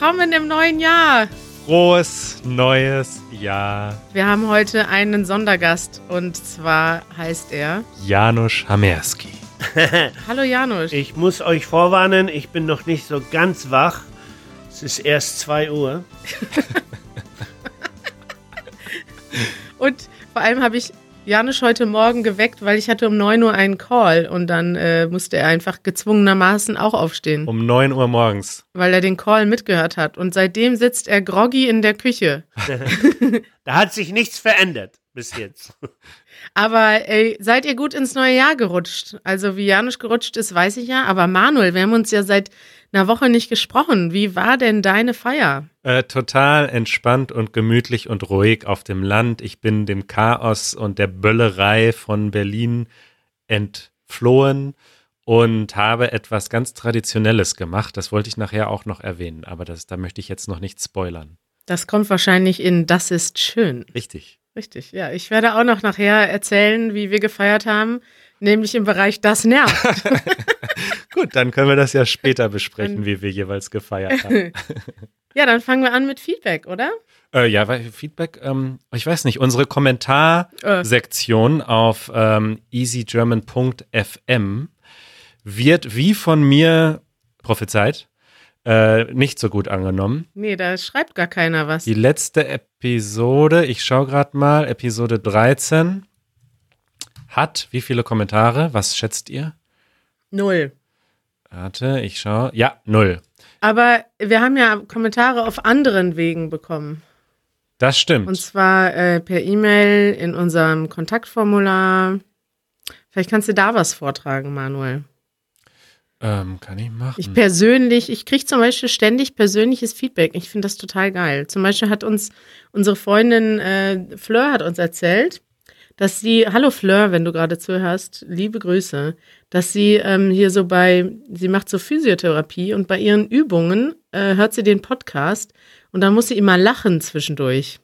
Willkommen im neuen Jahr! Frohes neues Jahr. Wir haben heute einen Sondergast und zwar heißt er Janusz Hamerski. Hallo Janusz. Ich muss euch vorwarnen, ich bin noch nicht so ganz wach. Es ist erst 2 Uhr. und vor allem habe ich Janusz heute Morgen geweckt, weil ich hatte um 9 Uhr einen Call und dann äh, musste er einfach gezwungenermaßen auch aufstehen. Um 9 Uhr morgens. Weil er den Call mitgehört hat. Und seitdem sitzt er groggy in der Küche. da hat sich nichts verändert bis jetzt. Aber ey, seid ihr gut ins neue Jahr gerutscht? Also wie Janusz gerutscht ist, weiß ich ja. Aber Manuel, wir haben uns ja seit einer Woche nicht gesprochen. Wie war denn deine Feier? Äh, total entspannt und gemütlich und ruhig auf dem Land. Ich bin dem Chaos und der Böllerei von Berlin entflohen und habe etwas ganz Traditionelles gemacht. Das wollte ich nachher auch noch erwähnen, aber das, da möchte ich jetzt noch nicht spoilern. Das kommt wahrscheinlich in Das ist schön. Richtig. Richtig, ja. Ich werde auch noch nachher erzählen, wie wir gefeiert haben, nämlich im Bereich Das nervt. Gut, dann können wir das ja später besprechen, wie wir jeweils gefeiert haben. ja, dann fangen wir an mit Feedback, oder? Äh, ja, weil Feedback, ähm, ich weiß nicht, unsere Kommentarsektion äh. auf ähm, easygerman.fm wird wie von mir prophezeit äh, nicht so gut angenommen. Nee, da schreibt gar keiner was. Die letzte Episode, ich schaue gerade mal, Episode 13 hat wie viele Kommentare? Was schätzt ihr? Null. Warte, ich schaue. Ja, null. Aber wir haben ja Kommentare auf anderen Wegen bekommen. Das stimmt. Und zwar äh, per E-Mail in unserem Kontaktformular. Vielleicht kannst du da was vortragen, Manuel. Ähm, kann ich machen. Ich persönlich, ich kriege zum Beispiel ständig persönliches Feedback. Ich finde das total geil. Zum Beispiel hat uns unsere Freundin äh, Fleur hat uns erzählt, dass sie, hallo Fleur, wenn du gerade zuhörst, liebe Grüße, dass sie ähm, hier so bei, sie macht so Physiotherapie und bei ihren Übungen äh, hört sie den Podcast und dann muss sie immer lachen zwischendurch.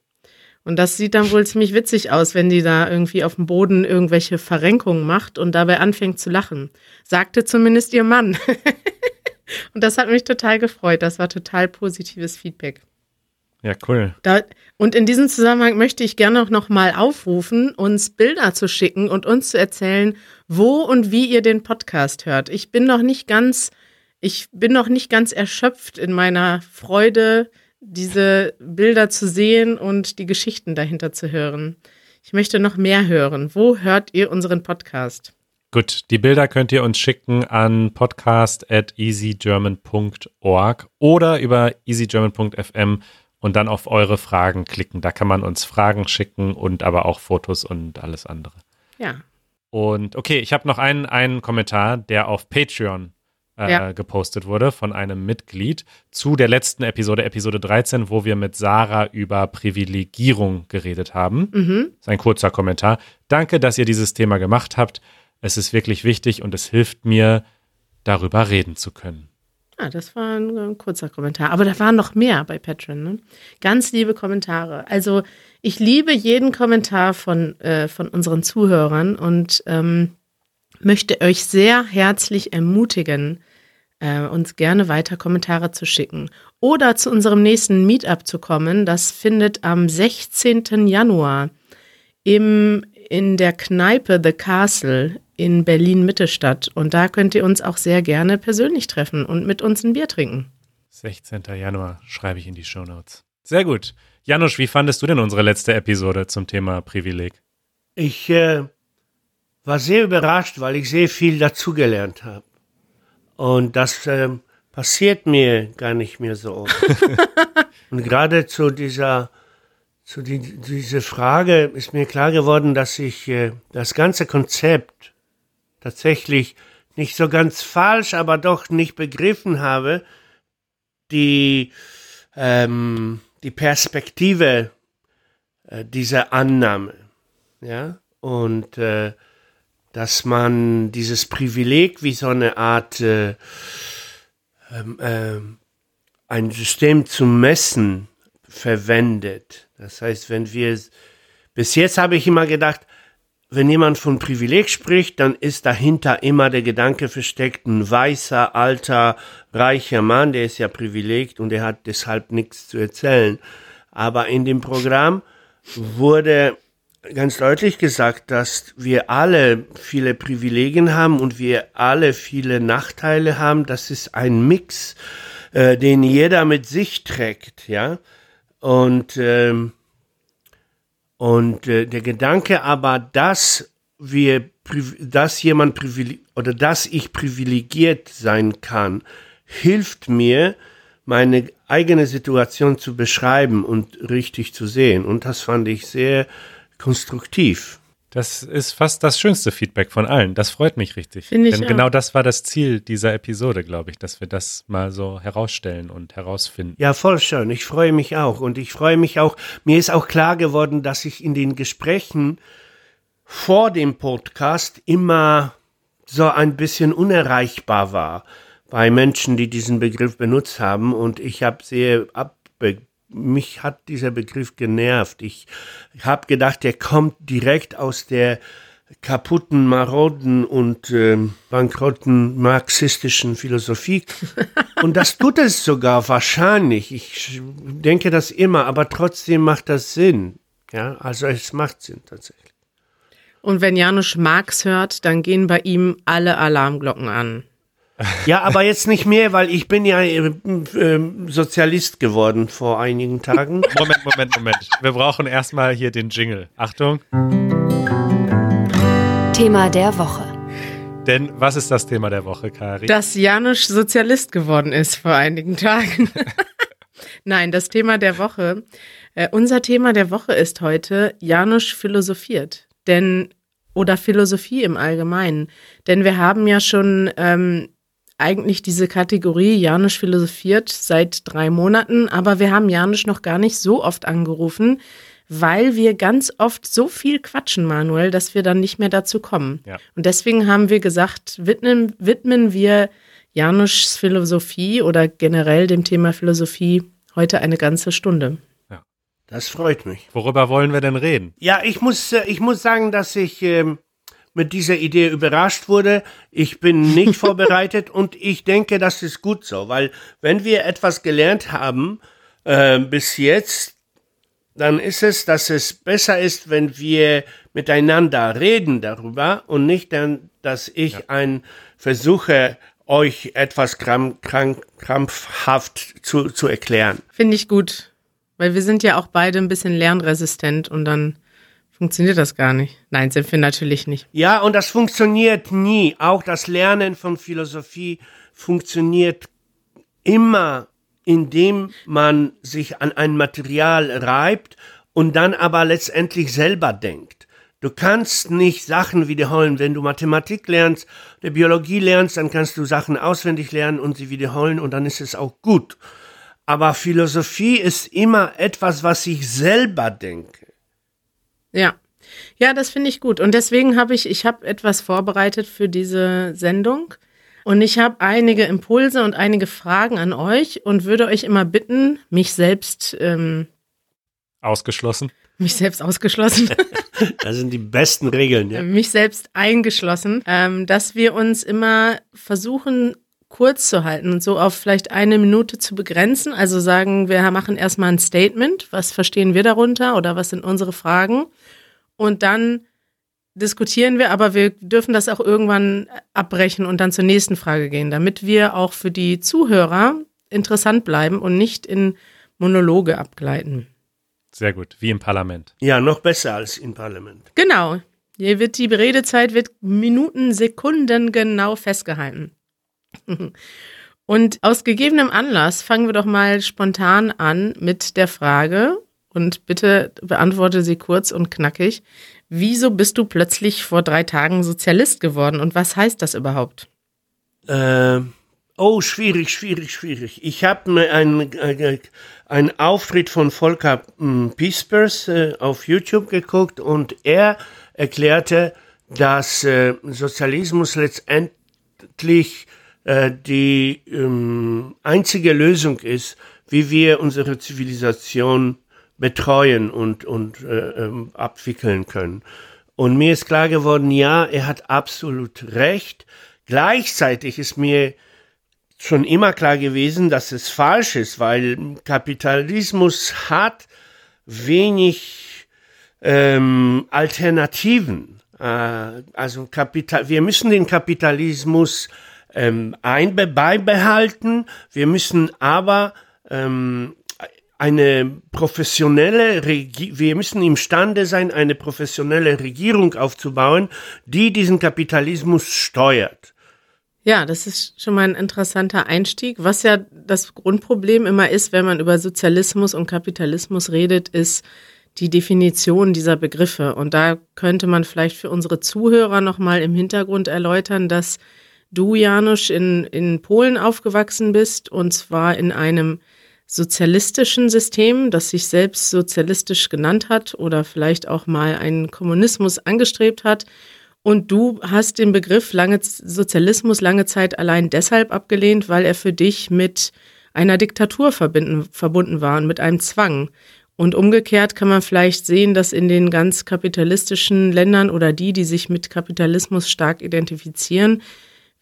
Und das sieht dann wohl ziemlich witzig aus, wenn die da irgendwie auf dem Boden irgendwelche Verrenkungen macht und dabei anfängt zu lachen. Sagte zumindest ihr Mann. und das hat mich total gefreut. Das war total positives Feedback. Ja, cool. Da, und in diesem Zusammenhang möchte ich gerne auch noch mal aufrufen, uns Bilder zu schicken und uns zu erzählen, wo und wie ihr den Podcast hört. Ich bin noch nicht ganz, ich bin noch nicht ganz erschöpft in meiner Freude, diese Bilder zu sehen und die Geschichten dahinter zu hören. Ich möchte noch mehr hören. Wo hört ihr unseren Podcast? Gut, die Bilder könnt ihr uns schicken an podcast at easygerman.org oder über easygerman.fm und dann auf eure Fragen klicken. Da kann man uns Fragen schicken und aber auch Fotos und alles andere. Ja. Und okay, ich habe noch einen, einen Kommentar, der auf Patreon äh, ja. gepostet wurde von einem Mitglied zu der letzten Episode, Episode 13, wo wir mit Sarah über Privilegierung geredet haben. Mhm. Das ist ein kurzer Kommentar. Danke, dass ihr dieses Thema gemacht habt. Es ist wirklich wichtig und es hilft mir, darüber reden zu können. Ah, das war ein, ein, kurzer Kommentar. Aber da waren noch mehr bei Patreon. Ne? Ganz liebe Kommentare. Also ich liebe jeden Kommentar von, äh, von unseren Zuhörern und ähm, möchte euch sehr herzlich ermutigen, äh, uns gerne weiter Kommentare zu schicken oder zu unserem nächsten Meetup zu kommen. Das findet am 16. Januar im, in der Kneipe The Castle in Berlin Mitte statt. Und da könnt ihr uns auch sehr gerne persönlich treffen und mit uns ein Bier trinken. 16. Januar schreibe ich in die Show Notes. Sehr gut. Janusz, wie fandest du denn unsere letzte Episode zum Thema Privileg? Ich äh, war sehr überrascht, weil ich sehr viel dazugelernt habe. Und das äh, passiert mir gar nicht mehr so oft. Und gerade zu dieser, zu die, diese Frage ist mir klar geworden, dass ich äh, das ganze Konzept tatsächlich nicht so ganz falsch, aber doch nicht begriffen habe, die, ähm, die Perspektive äh, dieser Annahme. Ja, und äh, dass man dieses Privileg wie so eine Art äh, ähm, äh, ein System zum Messen verwendet. Das heißt, wenn wir bis jetzt habe ich immer gedacht, wenn jemand von Privileg spricht, dann ist dahinter immer der Gedanke versteckt, ein weißer, alter, reicher Mann, der ist ja privilegiert und der hat deshalb nichts zu erzählen. Aber in dem Programm wurde ganz deutlich gesagt, dass wir alle viele Privilegien haben und wir alle viele Nachteile haben. Das ist ein Mix, äh, den jeder mit sich trägt, ja. Und ähm, und äh, der Gedanke aber, dass wir, dass jemand privilegiert oder dass ich privilegiert sein kann, hilft mir, meine eigene Situation zu beschreiben und richtig zu sehen. Und das fand ich sehr konstruktiv. Das ist fast das schönste Feedback von allen. Das freut mich richtig. Finde ich Denn auch. genau das war das Ziel dieser Episode, glaube ich, dass wir das mal so herausstellen und herausfinden. Ja, voll schön. Ich freue mich auch. Und ich freue mich auch, mir ist auch klar geworden, dass ich in den Gesprächen vor dem Podcast immer so ein bisschen unerreichbar war bei Menschen, die diesen Begriff benutzt haben. Und ich habe sehr abbe mich hat dieser Begriff genervt. Ich habe gedacht, der kommt direkt aus der kaputten, maroden und ähm, bankrotten marxistischen Philosophie. Und das tut es sogar wahrscheinlich. Ich denke das immer, aber trotzdem macht das Sinn. Ja, also es macht Sinn tatsächlich. Und wenn Janusz Marx hört, dann gehen bei ihm alle Alarmglocken an. Ja, aber jetzt nicht mehr, weil ich bin ja äh, äh, Sozialist geworden vor einigen Tagen. Moment, Moment, Moment. Wir brauchen erstmal hier den Jingle. Achtung. Thema der Woche. Denn was ist das Thema der Woche, Kari? Dass Janusz Sozialist geworden ist vor einigen Tagen. Nein, das Thema der Woche. Äh, unser Thema der Woche ist heute Janusz philosophiert. Denn, oder Philosophie im Allgemeinen. Denn wir haben ja schon ähm, eigentlich diese Kategorie Janusz philosophiert seit drei Monaten, aber wir haben Janusz noch gar nicht so oft angerufen, weil wir ganz oft so viel quatschen, Manuel, dass wir dann nicht mehr dazu kommen. Ja. Und deswegen haben wir gesagt, widmen, widmen wir Janusz Philosophie oder generell dem Thema Philosophie heute eine ganze Stunde. Das freut mich. Worüber wollen wir denn reden? Ja, ich muss, äh, ich muss sagen, dass ich ähm, mit dieser Idee überrascht wurde. Ich bin nicht vorbereitet und ich denke, das ist gut so, weil wenn wir etwas gelernt haben äh, bis jetzt, dann ist es, dass es besser ist, wenn wir miteinander reden darüber und nicht dann, dass ich ja. ein versuche, euch etwas kramp, krank, krampfhaft zu, zu erklären. Finde ich gut, weil wir sind ja auch beide ein bisschen lernresistent und dann funktioniert das gar nicht. Nein, sind wir natürlich nicht. Ja, und das funktioniert nie. Auch das Lernen von Philosophie funktioniert immer indem man sich an ein Material reibt und dann aber letztendlich selber denkt. Du kannst nicht Sachen wiederholen. Wenn du Mathematik lernst, der Biologie lernst, dann kannst du Sachen auswendig lernen und sie wiederholen und dann ist es auch gut. Aber Philosophie ist immer etwas, was ich selber denke. Ja. Ja, das finde ich gut. Und deswegen habe ich, ich habe etwas vorbereitet für diese Sendung. Und ich habe einige Impulse und einige Fragen an euch und würde euch immer bitten, mich selbst ähm, ausgeschlossen. Mich selbst ausgeschlossen. das sind die besten Regeln, ja. Mich selbst eingeschlossen, ähm, dass wir uns immer versuchen, kurz zu halten und so auf vielleicht eine Minute zu begrenzen. Also sagen, wir machen erstmal ein Statement. Was verstehen wir darunter oder was sind unsere Fragen? Und dann diskutieren wir, aber wir dürfen das auch irgendwann abbrechen und dann zur nächsten Frage gehen, damit wir auch für die Zuhörer interessant bleiben und nicht in Monologe abgleiten. Sehr gut, wie im Parlament. Ja, noch besser als im Parlament. Genau. Hier wird die Redezeit wird Minuten, Sekunden genau festgehalten. Und aus gegebenem Anlass fangen wir doch mal spontan an mit der Frage und bitte beantworte sie kurz und knackig. Wieso bist du plötzlich vor drei Tagen Sozialist geworden und was heißt das überhaupt? Äh, oh, schwierig, schwierig, schwierig. Ich habe mir einen, äh, einen Auftritt von Volker äh, Pispers äh, auf YouTube geguckt und er erklärte, dass äh, Sozialismus letztendlich äh, die ähm, einzige Lösung ist, wie wir unsere Zivilisation betreuen und, und äh, ähm, abwickeln können. Und mir ist klar geworden, ja, er hat absolut recht. Gleichzeitig ist mir schon immer klar gewesen, dass es falsch ist, weil Kapitalismus hat wenig ähm, Alternativen. Äh, also Kapital, wir müssen den Kapitalismus ähm, einbe beibehalten, wir müssen aber ähm, eine professionelle Regi wir müssen imstande sein, eine professionelle Regierung aufzubauen, die diesen Kapitalismus steuert. Ja, das ist schon mal ein interessanter Einstieg. Was ja das Grundproblem immer ist, wenn man über Sozialismus und Kapitalismus redet, ist die Definition dieser Begriffe. Und da könnte man vielleicht für unsere Zuhörer nochmal im Hintergrund erläutern, dass du, Janusz, in, in Polen aufgewachsen bist und zwar in einem sozialistischen System, das sich selbst sozialistisch genannt hat oder vielleicht auch mal einen Kommunismus angestrebt hat. Und du hast den Begriff lange, Sozialismus lange Zeit allein deshalb abgelehnt, weil er für dich mit einer Diktatur verbunden war und mit einem Zwang. Und umgekehrt kann man vielleicht sehen, dass in den ganz kapitalistischen Ländern oder die, die sich mit Kapitalismus stark identifizieren,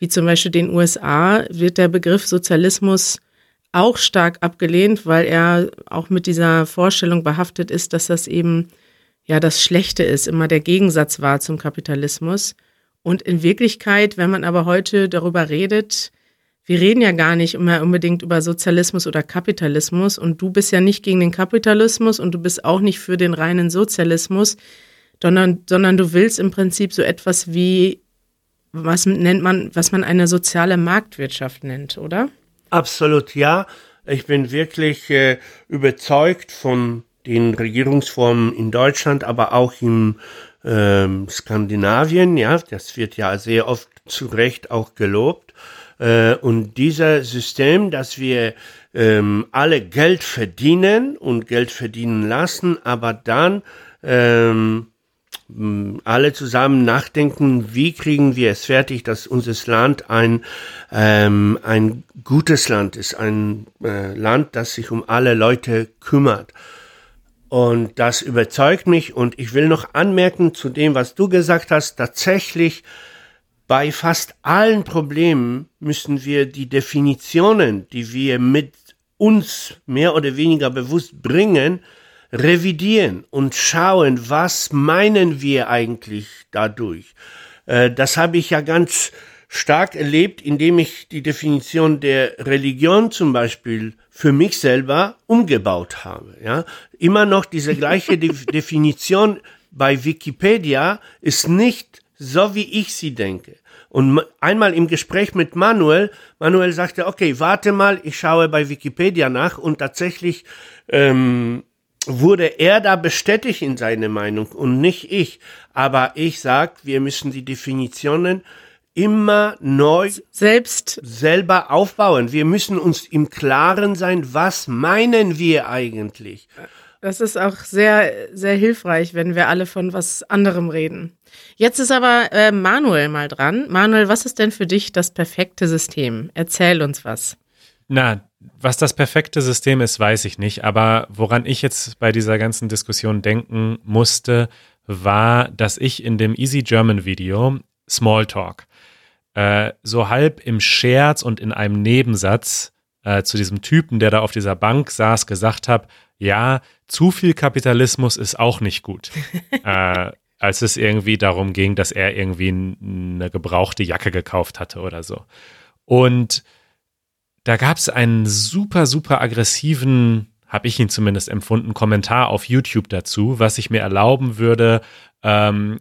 wie zum Beispiel den USA, wird der Begriff Sozialismus auch stark abgelehnt, weil er auch mit dieser Vorstellung behaftet ist, dass das eben ja das Schlechte ist, immer der Gegensatz war zum Kapitalismus. Und in Wirklichkeit, wenn man aber heute darüber redet, wir reden ja gar nicht immer unbedingt über Sozialismus oder Kapitalismus und du bist ja nicht gegen den Kapitalismus und du bist auch nicht für den reinen Sozialismus, sondern, sondern du willst im Prinzip so etwas wie, was nennt man, was man eine soziale Marktwirtschaft nennt, oder? Absolut ja. Ich bin wirklich äh, überzeugt von den Regierungsformen in Deutschland, aber auch in ähm, Skandinavien. Ja, das wird ja sehr oft zu Recht auch gelobt. Äh, und dieser System, dass wir ähm, alle Geld verdienen und Geld verdienen lassen, aber dann ähm, alle zusammen nachdenken, wie kriegen wir es fertig, dass unser Land ein, ähm, ein gutes Land ist, ein äh, Land, das sich um alle Leute kümmert. Und das überzeugt mich und ich will noch anmerken zu dem, was du gesagt hast, tatsächlich bei fast allen Problemen müssen wir die Definitionen, die wir mit uns mehr oder weniger bewusst bringen, revidieren und schauen, was meinen wir eigentlich dadurch. Äh, das habe ich ja ganz stark erlebt, indem ich die Definition der Religion zum Beispiel für mich selber umgebaut habe. Ja, immer noch diese gleiche De Definition bei Wikipedia ist nicht so, wie ich sie denke. Und einmal im Gespräch mit Manuel, Manuel sagte, okay, warte mal, ich schaue bei Wikipedia nach und tatsächlich ähm, wurde er da bestätigt in seiner Meinung und nicht ich. Aber ich sag, wir müssen die Definitionen immer neu selbst selber aufbauen. Wir müssen uns im Klaren sein, was meinen wir eigentlich? Das ist auch sehr, sehr hilfreich, wenn wir alle von was anderem reden. Jetzt ist aber äh, Manuel mal dran. Manuel, was ist denn für dich das perfekte System? Erzähl uns was. Na, was das perfekte System ist, weiß ich nicht. Aber woran ich jetzt bei dieser ganzen Diskussion denken musste, war, dass ich in dem Easy German Video Smalltalk äh, so halb im Scherz und in einem Nebensatz äh, zu diesem Typen, der da auf dieser Bank saß, gesagt habe, ja, zu viel Kapitalismus ist auch nicht gut. äh, als es irgendwie darum ging, dass er irgendwie eine gebrauchte Jacke gekauft hatte oder so. Und da gab es einen super, super aggressiven, habe ich ihn zumindest empfunden, Kommentar auf YouTube dazu, was ich mir erlauben würde, ähm,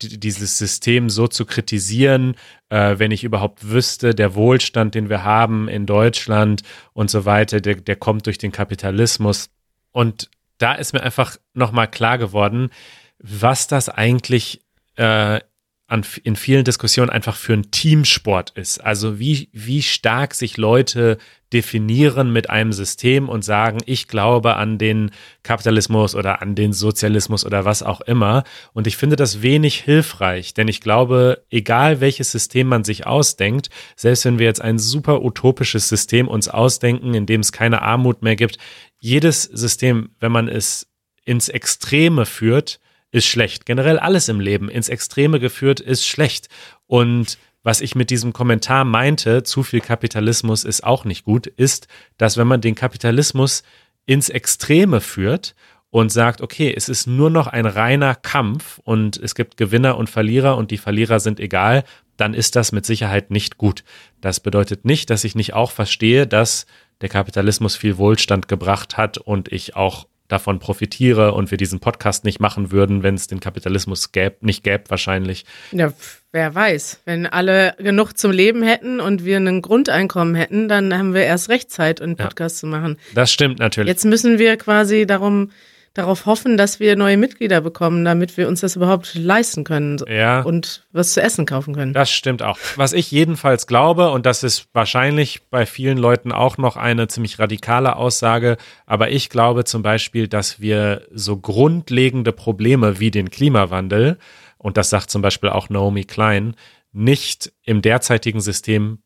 dieses System so zu kritisieren, äh, wenn ich überhaupt wüsste, der Wohlstand, den wir haben in Deutschland und so weiter, der, der kommt durch den Kapitalismus. Und da ist mir einfach nochmal klar geworden, was das eigentlich äh, an, in vielen Diskussionen einfach für einen Teamsport ist. Also wie, wie stark sich Leute definieren mit einem System und sagen, ich glaube an den Kapitalismus oder an den Sozialismus oder was auch immer. Und ich finde das wenig hilfreich, denn ich glaube, egal welches System man sich ausdenkt, selbst wenn wir jetzt ein super utopisches System uns ausdenken, in dem es keine Armut mehr gibt, jedes System, wenn man es ins Extreme führt, ist schlecht. Generell alles im Leben ins Extreme geführt ist schlecht. Und was ich mit diesem Kommentar meinte, zu viel Kapitalismus ist auch nicht gut, ist, dass wenn man den Kapitalismus ins Extreme führt und sagt, okay, es ist nur noch ein reiner Kampf und es gibt Gewinner und Verlierer und die Verlierer sind egal, dann ist das mit Sicherheit nicht gut. Das bedeutet nicht, dass ich nicht auch verstehe, dass der Kapitalismus viel Wohlstand gebracht hat und ich auch davon profitiere und wir diesen Podcast nicht machen würden, wenn es den Kapitalismus gäb, nicht gäbe wahrscheinlich. Ja, wer weiß. Wenn alle genug zum Leben hätten und wir ein Grundeinkommen hätten, dann haben wir erst recht Zeit, einen Podcast ja, zu machen. Das stimmt natürlich. Jetzt müssen wir quasi darum darauf hoffen, dass wir neue Mitglieder bekommen, damit wir uns das überhaupt leisten können ja. und was zu essen kaufen können. Das stimmt auch. Was ich jedenfalls glaube, und das ist wahrscheinlich bei vielen Leuten auch noch eine ziemlich radikale Aussage, aber ich glaube zum Beispiel, dass wir so grundlegende Probleme wie den Klimawandel, und das sagt zum Beispiel auch Naomi Klein, nicht im derzeitigen System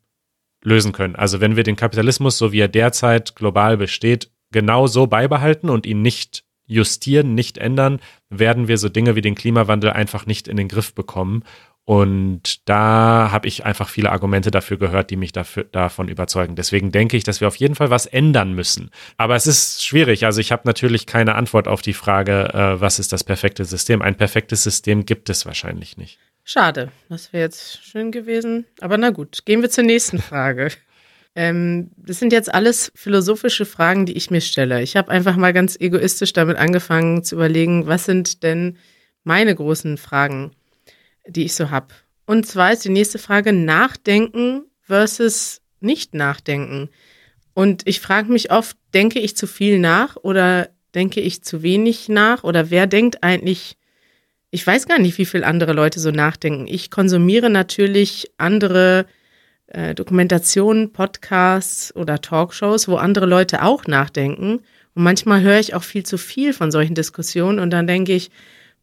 lösen können. Also wenn wir den Kapitalismus, so wie er derzeit global besteht, genau so beibehalten und ihn nicht justieren, nicht ändern, werden wir so Dinge wie den Klimawandel einfach nicht in den Griff bekommen. Und da habe ich einfach viele Argumente dafür gehört, die mich dafür, davon überzeugen. Deswegen denke ich, dass wir auf jeden Fall was ändern müssen. Aber es ist schwierig. Also ich habe natürlich keine Antwort auf die Frage, äh, was ist das perfekte System. Ein perfektes System gibt es wahrscheinlich nicht. Schade. Das wäre jetzt schön gewesen. Aber na gut, gehen wir zur nächsten Frage. Ähm, das sind jetzt alles philosophische Fragen, die ich mir stelle. Ich habe einfach mal ganz egoistisch damit angefangen zu überlegen, was sind denn meine großen Fragen, die ich so habe. Und zwar ist die nächste Frage Nachdenken versus nicht nachdenken. Und ich frage mich oft, denke ich zu viel nach oder denke ich zu wenig nach oder wer denkt eigentlich, ich weiß gar nicht, wie viel andere Leute so nachdenken. Ich konsumiere natürlich andere äh, Dokumentationen, Podcasts oder Talkshows, wo andere Leute auch nachdenken. Und manchmal höre ich auch viel zu viel von solchen Diskussionen und dann denke ich,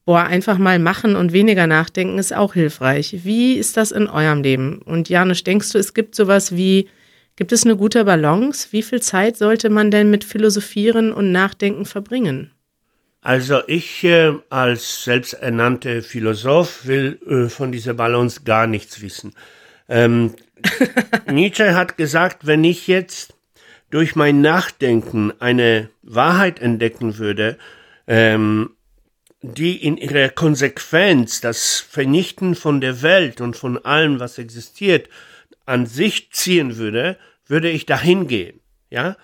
boah, einfach mal machen und weniger nachdenken ist auch hilfreich. Wie ist das in eurem Leben? Und Janusz, denkst du, es gibt sowas wie, gibt es eine gute Balance? Wie viel Zeit sollte man denn mit Philosophieren und Nachdenken verbringen? Also ich äh, als selbsternannter Philosoph will äh, von dieser Balance gar nichts wissen. Ähm, Nietzsche hat gesagt, wenn ich jetzt durch mein Nachdenken eine Wahrheit entdecken würde, ähm, die in ihrer Konsequenz das Vernichten von der Welt und von allem, was existiert, an sich ziehen würde, würde ich dahin gehen. Ja?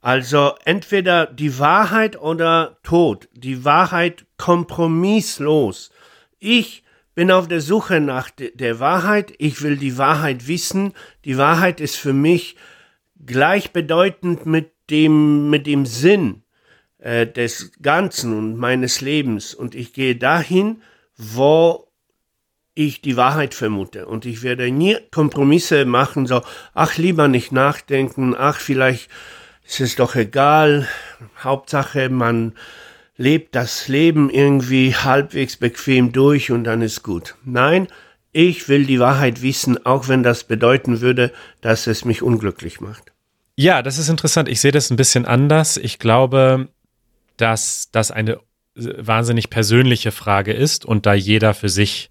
Also entweder die Wahrheit oder Tod. Die Wahrheit kompromisslos. Ich bin auf der Suche nach der Wahrheit. Ich will die Wahrheit wissen. Die Wahrheit ist für mich gleichbedeutend mit dem, mit dem Sinn äh, des Ganzen und meines Lebens. Und ich gehe dahin, wo ich die Wahrheit vermute. Und ich werde nie Kompromisse machen, so, ach, lieber nicht nachdenken, ach, vielleicht ist es doch egal. Hauptsache, man lebt das Leben irgendwie halbwegs bequem durch und dann ist gut. Nein, ich will die Wahrheit wissen, auch wenn das bedeuten würde, dass es mich unglücklich macht. Ja, das ist interessant. Ich sehe das ein bisschen anders. Ich glaube, dass das eine wahnsinnig persönliche Frage ist und da jeder für sich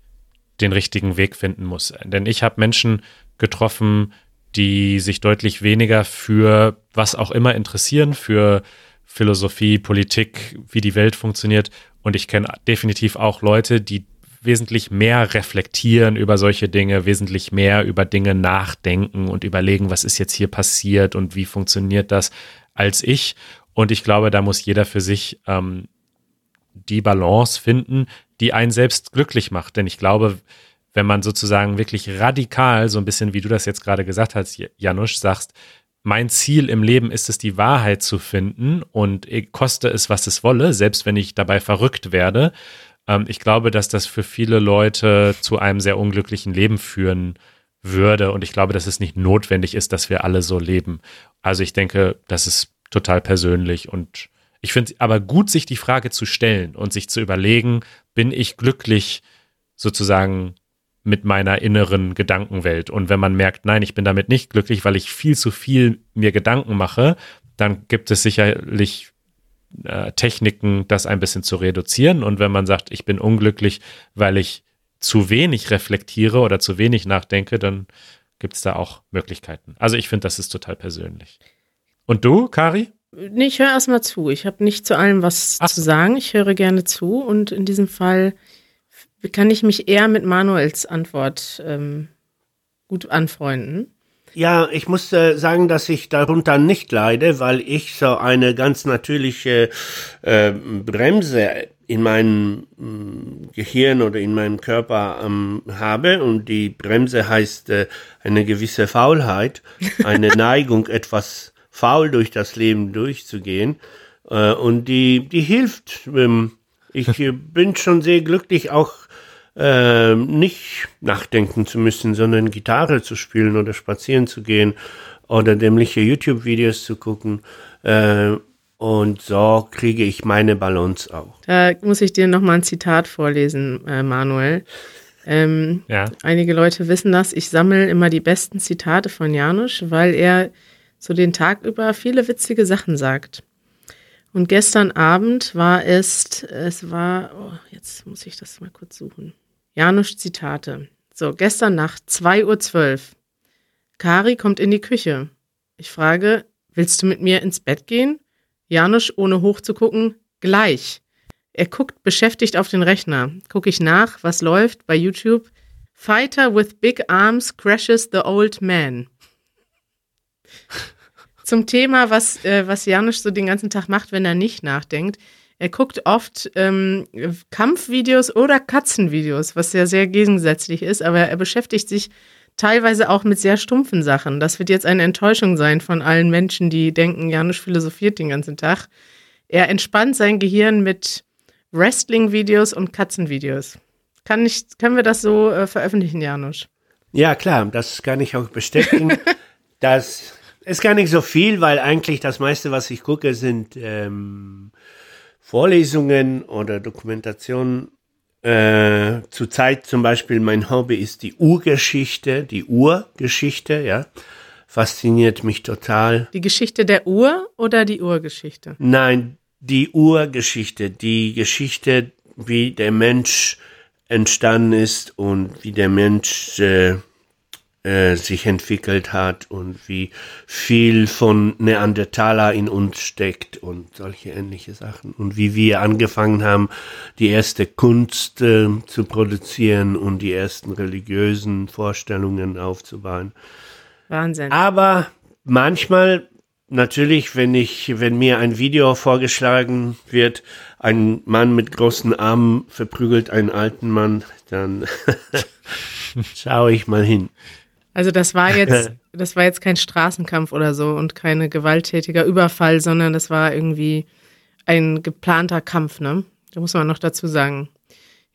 den richtigen Weg finden muss. Denn ich habe Menschen getroffen, die sich deutlich weniger für was auch immer interessieren, für Philosophie, Politik, wie die Welt funktioniert. Und ich kenne definitiv auch Leute, die wesentlich mehr reflektieren über solche Dinge, wesentlich mehr über Dinge nachdenken und überlegen, was ist jetzt hier passiert und wie funktioniert das, als ich. Und ich glaube, da muss jeder für sich ähm, die Balance finden, die einen selbst glücklich macht. Denn ich glaube, wenn man sozusagen wirklich radikal, so ein bisschen wie du das jetzt gerade gesagt hast, Janusz, sagst, mein Ziel im Leben ist es, die Wahrheit zu finden und koste es, was es wolle, selbst wenn ich dabei verrückt werde. Ähm, ich glaube, dass das für viele Leute zu einem sehr unglücklichen Leben führen würde. Und ich glaube, dass es nicht notwendig ist, dass wir alle so leben. Also ich denke, das ist total persönlich und ich finde aber gut, sich die Frage zu stellen und sich zu überlegen, bin ich glücklich sozusagen mit meiner inneren Gedankenwelt. Und wenn man merkt, nein, ich bin damit nicht glücklich, weil ich viel zu viel mir Gedanken mache, dann gibt es sicherlich äh, Techniken, das ein bisschen zu reduzieren. Und wenn man sagt, ich bin unglücklich, weil ich zu wenig reflektiere oder zu wenig nachdenke, dann gibt es da auch Möglichkeiten. Also ich finde, das ist total persönlich. Und du, Kari? Nee, ich höre erstmal zu. Ich habe nicht zu allem was Ach. zu sagen. Ich höre gerne zu und in diesem Fall kann ich mich eher mit Manuels Antwort ähm, gut anfreunden. Ja, ich muss äh, sagen, dass ich darunter nicht leide, weil ich so eine ganz natürliche äh, Bremse in meinem äh, Gehirn oder in meinem Körper ähm, habe und die Bremse heißt äh, eine gewisse Faulheit, eine Neigung, etwas faul durch das Leben durchzugehen äh, und die die hilft. Ähm, ich bin schon sehr glücklich, auch äh, nicht nachdenken zu müssen, sondern Gitarre zu spielen oder spazieren zu gehen oder dämliche YouTube-Videos zu gucken. Äh, und so kriege ich meine Balance auch. Da muss ich dir nochmal ein Zitat vorlesen, äh, Manuel. Ähm, ja. Einige Leute wissen das. Ich sammle immer die besten Zitate von Janusz, weil er so den Tag über viele witzige Sachen sagt. Und gestern Abend war es, es war, oh, jetzt muss ich das mal kurz suchen. Janusz Zitate. So, gestern Nacht, 2.12 Uhr. Kari kommt in die Küche. Ich frage, willst du mit mir ins Bett gehen? Janusz, ohne hochzugucken, gleich. Er guckt beschäftigt auf den Rechner. Gucke ich nach, was läuft bei YouTube. Fighter with big arms crashes the old man. Zum Thema, was, äh, was Janusz so den ganzen Tag macht, wenn er nicht nachdenkt. Er guckt oft ähm, Kampfvideos oder Katzenvideos, was ja sehr gegensätzlich ist, aber er beschäftigt sich teilweise auch mit sehr stumpfen Sachen. Das wird jetzt eine Enttäuschung sein von allen Menschen, die denken, Janusz philosophiert den ganzen Tag. Er entspannt sein Gehirn mit Wrestling-Videos und Katzenvideos. Kann ich, können wir das so äh, veröffentlichen, Janusz? Ja, klar, das kann ich auch bestätigen. das ist gar nicht so viel, weil eigentlich das meiste, was ich gucke, sind ähm, Vorlesungen oder Dokumentationen. Äh, Zurzeit zum Beispiel mein Hobby ist die Urgeschichte, die Urgeschichte, ja. Fasziniert mich total. Die Geschichte der Uhr oder die Urgeschichte? Nein, die Urgeschichte, die Geschichte, wie der Mensch entstanden ist und wie der Mensch äh, äh, sich entwickelt hat und wie viel von Neandertaler in uns steckt und solche ähnliche Sachen und wie wir angefangen haben, die erste Kunst äh, zu produzieren und die ersten religiösen Vorstellungen aufzubauen. Wahnsinn. Aber manchmal natürlich, wenn ich, wenn mir ein Video vorgeschlagen wird, ein Mann mit großen Armen verprügelt einen alten Mann, dann schaue ich mal hin. Also das war jetzt, das war jetzt kein Straßenkampf oder so und kein gewalttätiger Überfall, sondern das war irgendwie ein geplanter Kampf, ne? Da muss man noch dazu sagen.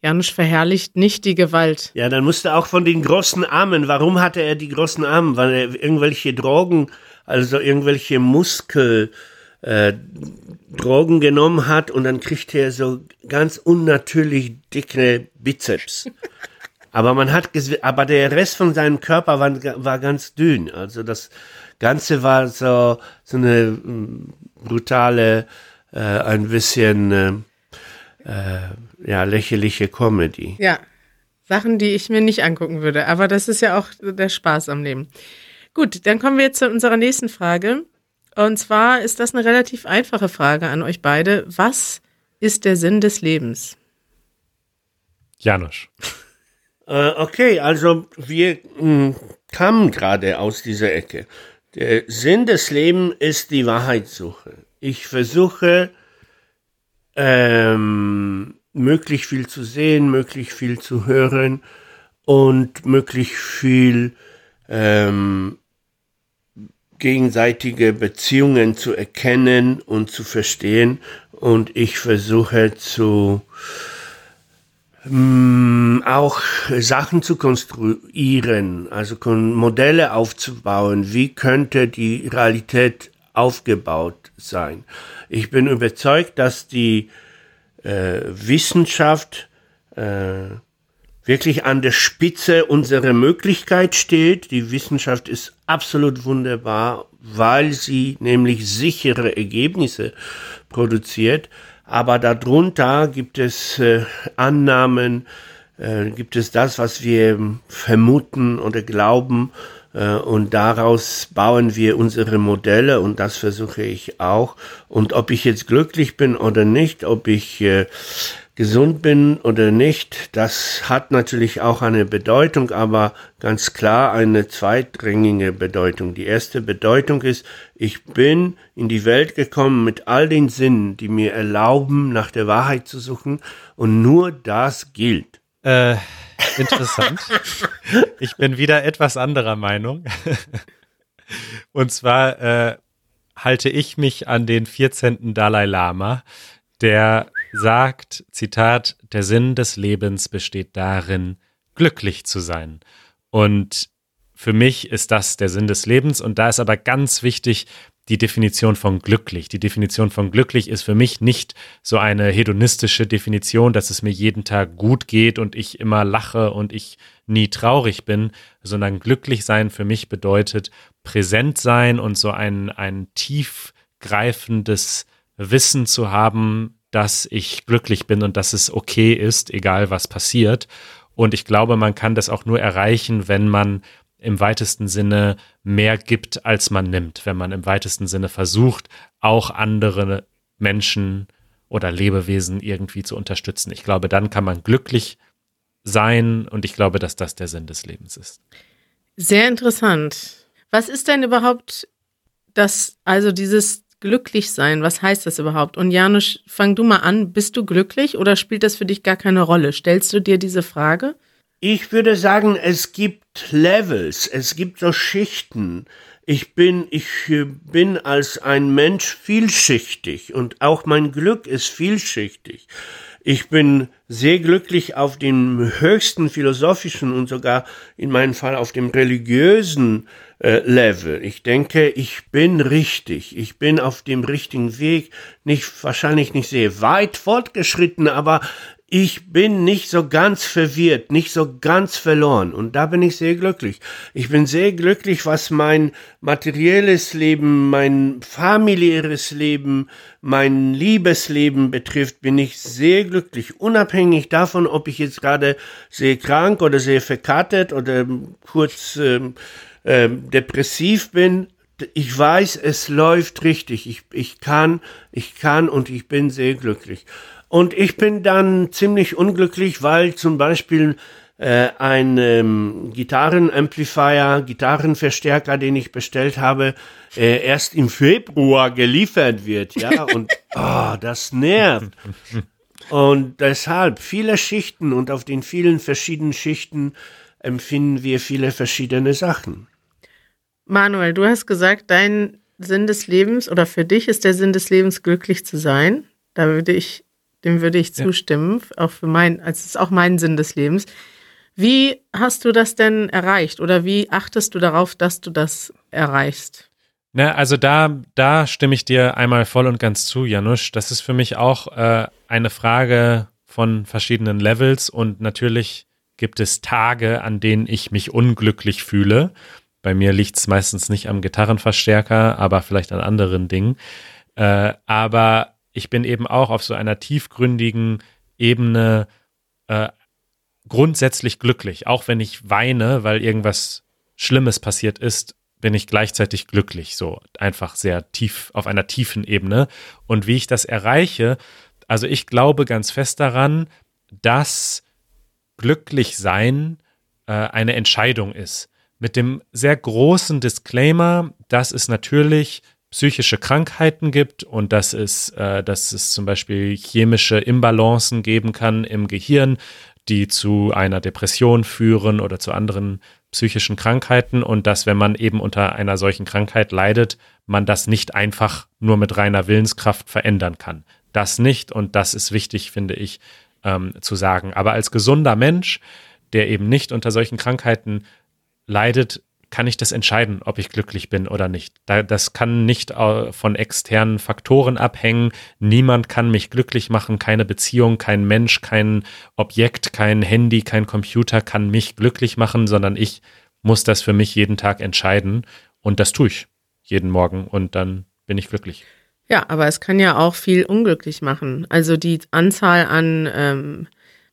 Janusz verherrlicht nicht die Gewalt. Ja, dann musste auch von den großen Armen. Warum hatte er die großen Arme? Weil er irgendwelche Drogen, also irgendwelche Muskel, äh, Drogen genommen hat und dann kriegte er so ganz unnatürlich dicke Bizeps. Aber man hat, aber der Rest von seinem Körper war, war ganz dünn. Also das Ganze war so, so eine mm, brutale, äh, ein bisschen, äh, äh, ja, lächerliche Comedy. Ja. Sachen, die ich mir nicht angucken würde. Aber das ist ja auch der Spaß am Leben. Gut, dann kommen wir jetzt zu unserer nächsten Frage. Und zwar ist das eine relativ einfache Frage an euch beide. Was ist der Sinn des Lebens? Janusz. Äh, okay, also wir mh, hm, kamen gerade aus dieser Ecke. Der Sinn des Lebens ist die Wahrheitssuche. Ich versuche, ähm, möglichst viel zu sehen, möglichst viel zu hören und möglichst viel ähm, gegenseitige Beziehungen zu erkennen und zu verstehen. Und ich versuche zu auch Sachen zu konstruieren, also Modelle aufzubauen, wie könnte die Realität aufgebaut sein. Ich bin überzeugt, dass die äh, Wissenschaft äh, wirklich an der Spitze unserer Möglichkeit steht. Die Wissenschaft ist absolut wunderbar, weil sie nämlich sichere Ergebnisse produziert. Aber darunter gibt es äh, Annahmen, äh, gibt es das, was wir vermuten oder glauben. Äh, und daraus bauen wir unsere Modelle und das versuche ich auch. Und ob ich jetzt glücklich bin oder nicht, ob ich äh, gesund bin oder nicht, das hat natürlich auch eine Bedeutung, aber ganz klar eine zweitrangige Bedeutung. Die erste Bedeutung ist, ich bin in die Welt gekommen mit all den Sinnen, die mir erlauben, nach der Wahrheit zu suchen und nur das gilt. Äh, interessant. ich bin wieder etwas anderer Meinung. und zwar äh, halte ich mich an den 14. Dalai Lama, der sagt, Zitat, der Sinn des Lebens besteht darin, glücklich zu sein. Und für mich ist das der Sinn des Lebens. Und da ist aber ganz wichtig die Definition von glücklich. Die Definition von glücklich ist für mich nicht so eine hedonistische Definition, dass es mir jeden Tag gut geht und ich immer lache und ich nie traurig bin, sondern glücklich sein für mich bedeutet präsent sein und so ein, ein tiefgreifendes Wissen zu haben, dass ich glücklich bin und dass es okay ist, egal was passiert. Und ich glaube, man kann das auch nur erreichen, wenn man im weitesten Sinne mehr gibt, als man nimmt, wenn man im weitesten Sinne versucht, auch andere Menschen oder Lebewesen irgendwie zu unterstützen. Ich glaube, dann kann man glücklich sein und ich glaube, dass das der Sinn des Lebens ist. Sehr interessant. Was ist denn überhaupt das, also dieses glücklich sein, was heißt das überhaupt? Und Janusz, fang du mal an, bist du glücklich oder spielt das für dich gar keine Rolle? Stellst du dir diese Frage? Ich würde sagen, es gibt Levels, es gibt so Schichten. Ich bin, ich bin als ein Mensch vielschichtig und auch mein Glück ist vielschichtig. Ich bin sehr glücklich auf dem höchsten philosophischen und sogar in meinem Fall auf dem religiösen äh, Level. Ich denke, ich bin richtig. Ich bin auf dem richtigen Weg. Nicht, wahrscheinlich nicht sehr weit fortgeschritten, aber ich bin nicht so ganz verwirrt, nicht so ganz verloren. Und da bin ich sehr glücklich. Ich bin sehr glücklich, was mein materielles Leben, mein familiäres Leben, mein Liebesleben betrifft, bin ich sehr glücklich. Unabhängig davon, ob ich jetzt gerade sehr krank oder sehr verkatert oder kurz äh, äh, depressiv bin. Ich weiß, es läuft richtig. Ich, ich kann, ich kann und ich bin sehr glücklich. Und ich bin dann ziemlich unglücklich, weil zum Beispiel äh, ein ähm, Gitarrenamplifier, Gitarrenverstärker, den ich bestellt habe, äh, erst im Februar geliefert wird, ja, und oh, das nervt. Und deshalb viele Schichten und auf den vielen verschiedenen Schichten empfinden wir viele verschiedene Sachen. Manuel, du hast gesagt, dein Sinn des Lebens oder für dich ist der Sinn des Lebens glücklich zu sein. Da würde ich dem würde ich zustimmen, ja. auch für mein, als ist auch mein Sinn des Lebens. Wie hast du das denn erreicht oder wie achtest du darauf, dass du das erreichst? Na, also da, da stimme ich dir einmal voll und ganz zu, Janusz. Das ist für mich auch äh, eine Frage von verschiedenen Levels und natürlich gibt es Tage, an denen ich mich unglücklich fühle. Bei mir liegt es meistens nicht am Gitarrenverstärker, aber vielleicht an anderen Dingen. Äh, aber ich bin eben auch auf so einer tiefgründigen Ebene äh, grundsätzlich glücklich. Auch wenn ich weine, weil irgendwas Schlimmes passiert ist, bin ich gleichzeitig glücklich. So einfach sehr tief, auf einer tiefen Ebene. Und wie ich das erreiche, also ich glaube ganz fest daran, dass glücklich sein äh, eine Entscheidung ist. Mit dem sehr großen Disclaimer, dass es natürlich psychische Krankheiten gibt und dass es, äh, dass es zum Beispiel chemische Imbalancen geben kann im Gehirn, die zu einer Depression führen oder zu anderen psychischen Krankheiten und dass, wenn man eben unter einer solchen Krankheit leidet, man das nicht einfach nur mit reiner Willenskraft verändern kann. Das nicht und das ist wichtig, finde ich, ähm, zu sagen. Aber als gesunder Mensch, der eben nicht unter solchen Krankheiten leidet, kann ich das entscheiden, ob ich glücklich bin oder nicht. das kann nicht äh, von externen Faktoren abhängen. Niemand kann mich glücklich machen. Keine Beziehung, kein Mensch, kein Objekt, kein Handy, kein Computer kann mich glücklich machen, sondern ich muss das für mich jeden Tag entscheiden. Und das tue ich jeden Morgen und dann bin ich glücklich. Ja, aber es kann ja auch viel unglücklich machen. Also die Anzahl an ähm,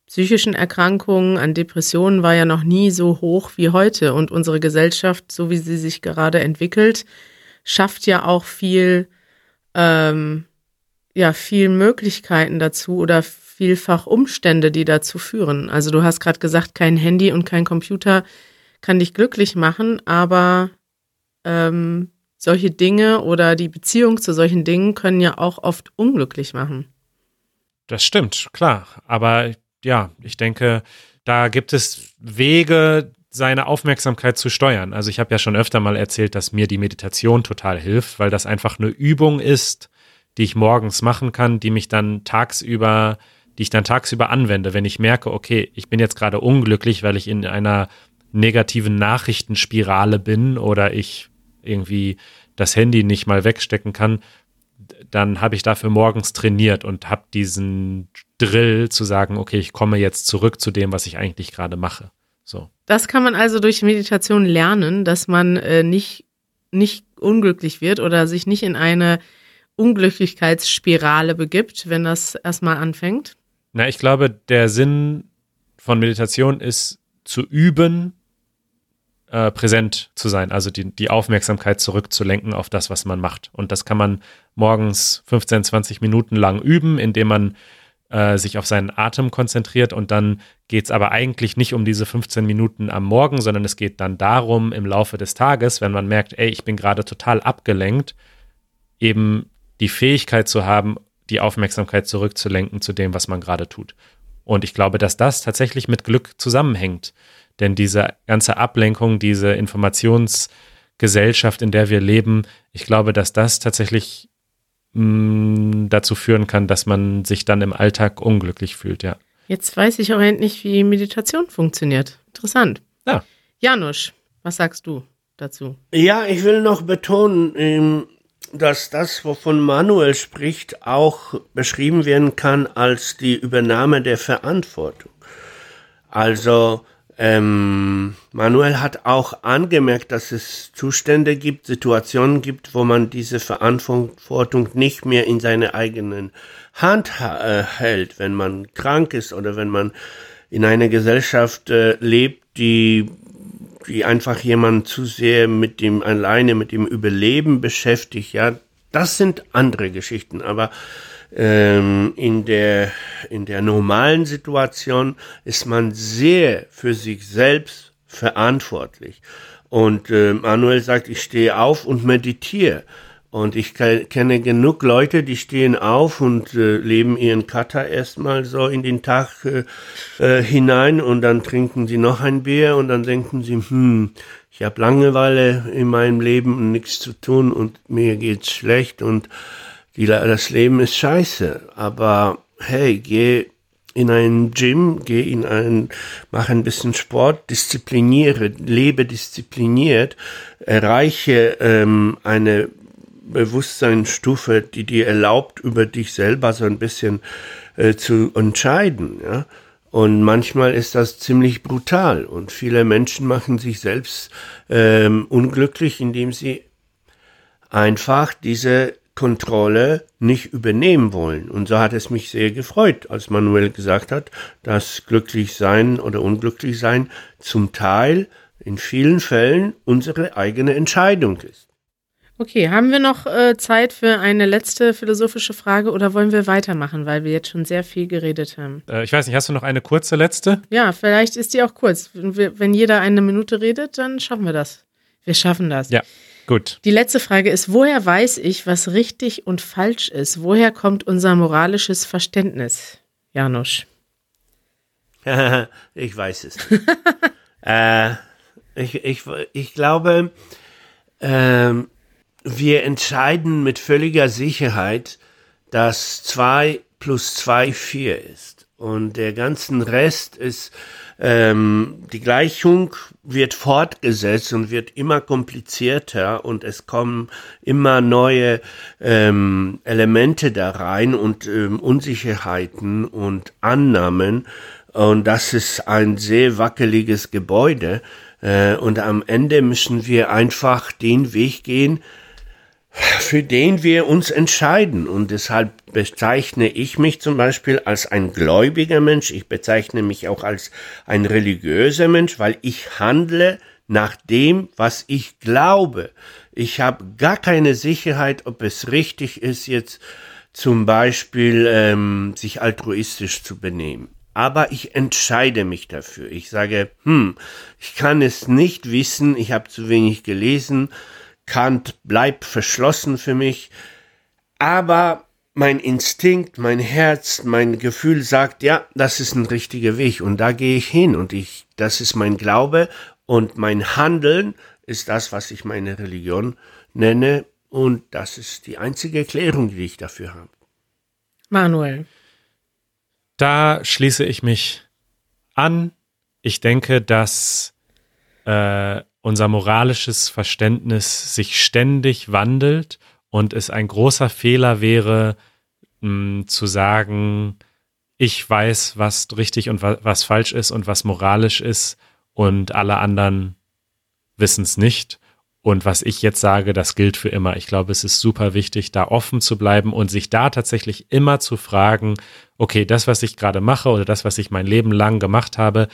psychischen Erkrankungen, an Depressionen war ja noch nie so hoch wie heute. Und unsere Gesellschaft, so wie sie sich gerade entwickelt, schafft ja auch viel, ähm, ja, viel Möglichkeiten dazu oder vielfach Umstände, die dazu führen. Also du hast gerade gesagt, kein Handy und kein Computer kann dich glücklich machen, aber ähm, solche Dinge oder die Beziehung zu solchen Dingen können ja auch oft unglücklich machen. Das stimmt, klar. Aber ja, ich denke, da gibt es Wege, seine Aufmerksamkeit zu steuern. Also ich habe ja schon öfter mal erzählt, dass mir die Meditation total hilft, weil das einfach eine Übung ist, die ich morgens machen kann, die mich dann tagsüber, die ich dann tagsüber anwende, wenn ich merke, okay, ich bin jetzt gerade unglücklich, weil ich in einer negativen Nachrichtenspirale bin oder ich irgendwie das Handy nicht mal wegstecken kann, dann habe ich dafür morgens trainiert und habe diesen Drill zu sagen, okay, ich komme jetzt zurück zu dem, was ich eigentlich gerade mache. So. Das kann man also durch Meditation lernen, dass man äh, nicht, nicht unglücklich wird oder sich nicht in eine Unglücklichkeitsspirale begibt, wenn das erstmal anfängt. Na, ich glaube, der Sinn von Meditation ist zu üben, äh, präsent zu sein, also die, die Aufmerksamkeit zurückzulenken auf das, was man macht. Und das kann man morgens 15, 20 Minuten lang üben, indem man äh, sich auf seinen Atem konzentriert und dann geht es aber eigentlich nicht um diese 15 Minuten am Morgen, sondern es geht dann darum, im Laufe des Tages, wenn man merkt, ey, ich bin gerade total abgelenkt, eben die Fähigkeit zu haben, die Aufmerksamkeit zurückzulenken zu dem, was man gerade tut. Und ich glaube, dass das tatsächlich mit Glück zusammenhängt. Denn diese ganze Ablenkung, diese Informationsgesellschaft, in der wir leben, ich glaube, dass das tatsächlich mh, mm, dazu führen kann, dass man sich dann im Alltag unglücklich fühlt, ja. Jetzt weiß ich auch endlich, wie Meditation funktioniert. Interessant. Ja. Janusz, was sagst du dazu? Ja, ich will noch betonen, ähm, dass das, wovon Manuel spricht, auch beschrieben werden kann als die Übernahme der Verantwortung. Also ähm, Manuel hat auch angemerkt, dass es Zustände gibt, Situationen gibt, wo man diese Verantwortung nicht mehr in seine eigenen Hand äh, hält, wenn man krank ist oder wenn man in einer Gesellschaft äh, lebt, die, die einfach jemand zu sehr mit dem alleine mit dem Überleben beschäftigt. Ja, das sind andere Geschichten, aber ähm, in, der, in der normalen Situation ist man sehr für sich selbst verantwortlich. Und äh, Manuel sagt, ich stehe auf und meditiere. Und ich kenne genug Leute, die stehen auf und äh, leben ihren Kata erstmal so in den Tag äh, äh, hinein und dann trinken sie noch ein Bier und dann denken sie, hm, ich habe Langeweile in meinem Leben und nichts zu tun und mir geht's schlecht und die, das Leben ist scheiße, aber hey, geh in ein Gym, geh in ein, mach ein bisschen Sport, diszipliniere, lebe diszipliniert, erreiche ähm, eine Bewusstseinsstufe, die dir erlaubt, über dich selber so ein bisschen äh, zu entscheiden. Ja? Und manchmal ist das ziemlich brutal. Und viele Menschen machen sich selbst ähm, unglücklich, indem sie einfach diese Kontrolle nicht übernehmen wollen. Und so hat es mich sehr gefreut, als Manuel gesagt hat, dass glücklich sein oder unglücklich sein zum Teil in vielen Fällen unsere eigene Entscheidung ist. Okay, haben wir noch äh, Zeit für eine letzte philosophische Frage oder wollen wir weitermachen, weil wir jetzt schon sehr viel geredet haben? Äh, ich weiß nicht, hast du noch eine kurze letzte? Ja, vielleicht ist die auch kurz. Wenn, wir, wenn jeder eine Minute redet, dann schaffen wir das. Wir schaffen das. Ja. Gut. Die letzte Frage ist, woher weiß ich, was richtig und falsch ist? Woher kommt unser moralisches Verständnis, Janusz? ich weiß es. äh, ich, ich, ich glaube, äh, wir entscheiden mit völliger Sicherheit, dass zwei plus zwei vier ist. Und der ganzen Rest ist ähm, die Gleichung wird fortgesetzt und wird immer komplizierter und es kommen immer neue ähm, Elemente da rein und ähm, Unsicherheiten und Annahmen. Und das ist ein sehr wackeliges Gebäude. Äh, und am Ende müssen wir einfach den Weg gehen, für den wir uns entscheiden. Und deshalb bezeichne ich mich zum Beispiel als ein gläubiger Mensch. Ich bezeichne mich auch als ein religiöser Mensch, weil ich handle nach dem, was ich glaube. Ich habe gar keine Sicherheit, ob es richtig ist, jetzt zum Beispiel ähm, sich altruistisch zu benehmen. Aber ich entscheide mich dafür. Ich sage, hm, ich kann es nicht wissen, ich habe zu wenig gelesen, Kant bleibt verschlossen für mich, aber mein Instinkt, mein Herz, mein Gefühl sagt, ja, das ist ein richtiger Weg und da gehe ich hin und ich, das ist mein Glaube und mein Handeln ist das, was ich meine Religion nenne und das ist die einzige Erklärung, die ich dafür habe. Manuel. Da schließe ich mich an. Ich denke, dass äh, unser moralisches Verständnis sich ständig wandelt und es ein großer Fehler wäre, mh, zu sagen, ich weiß, was richtig und wa was falsch ist und was moralisch ist und alle anderen wissen es nicht. Und was ich jetzt sage, das gilt für immer. Ich glaube, es ist super wichtig, da offen zu bleiben und sich da tatsächlich immer zu fragen, okay, das, was ich gerade mache oder das, was ich mein Leben lang gemacht habe,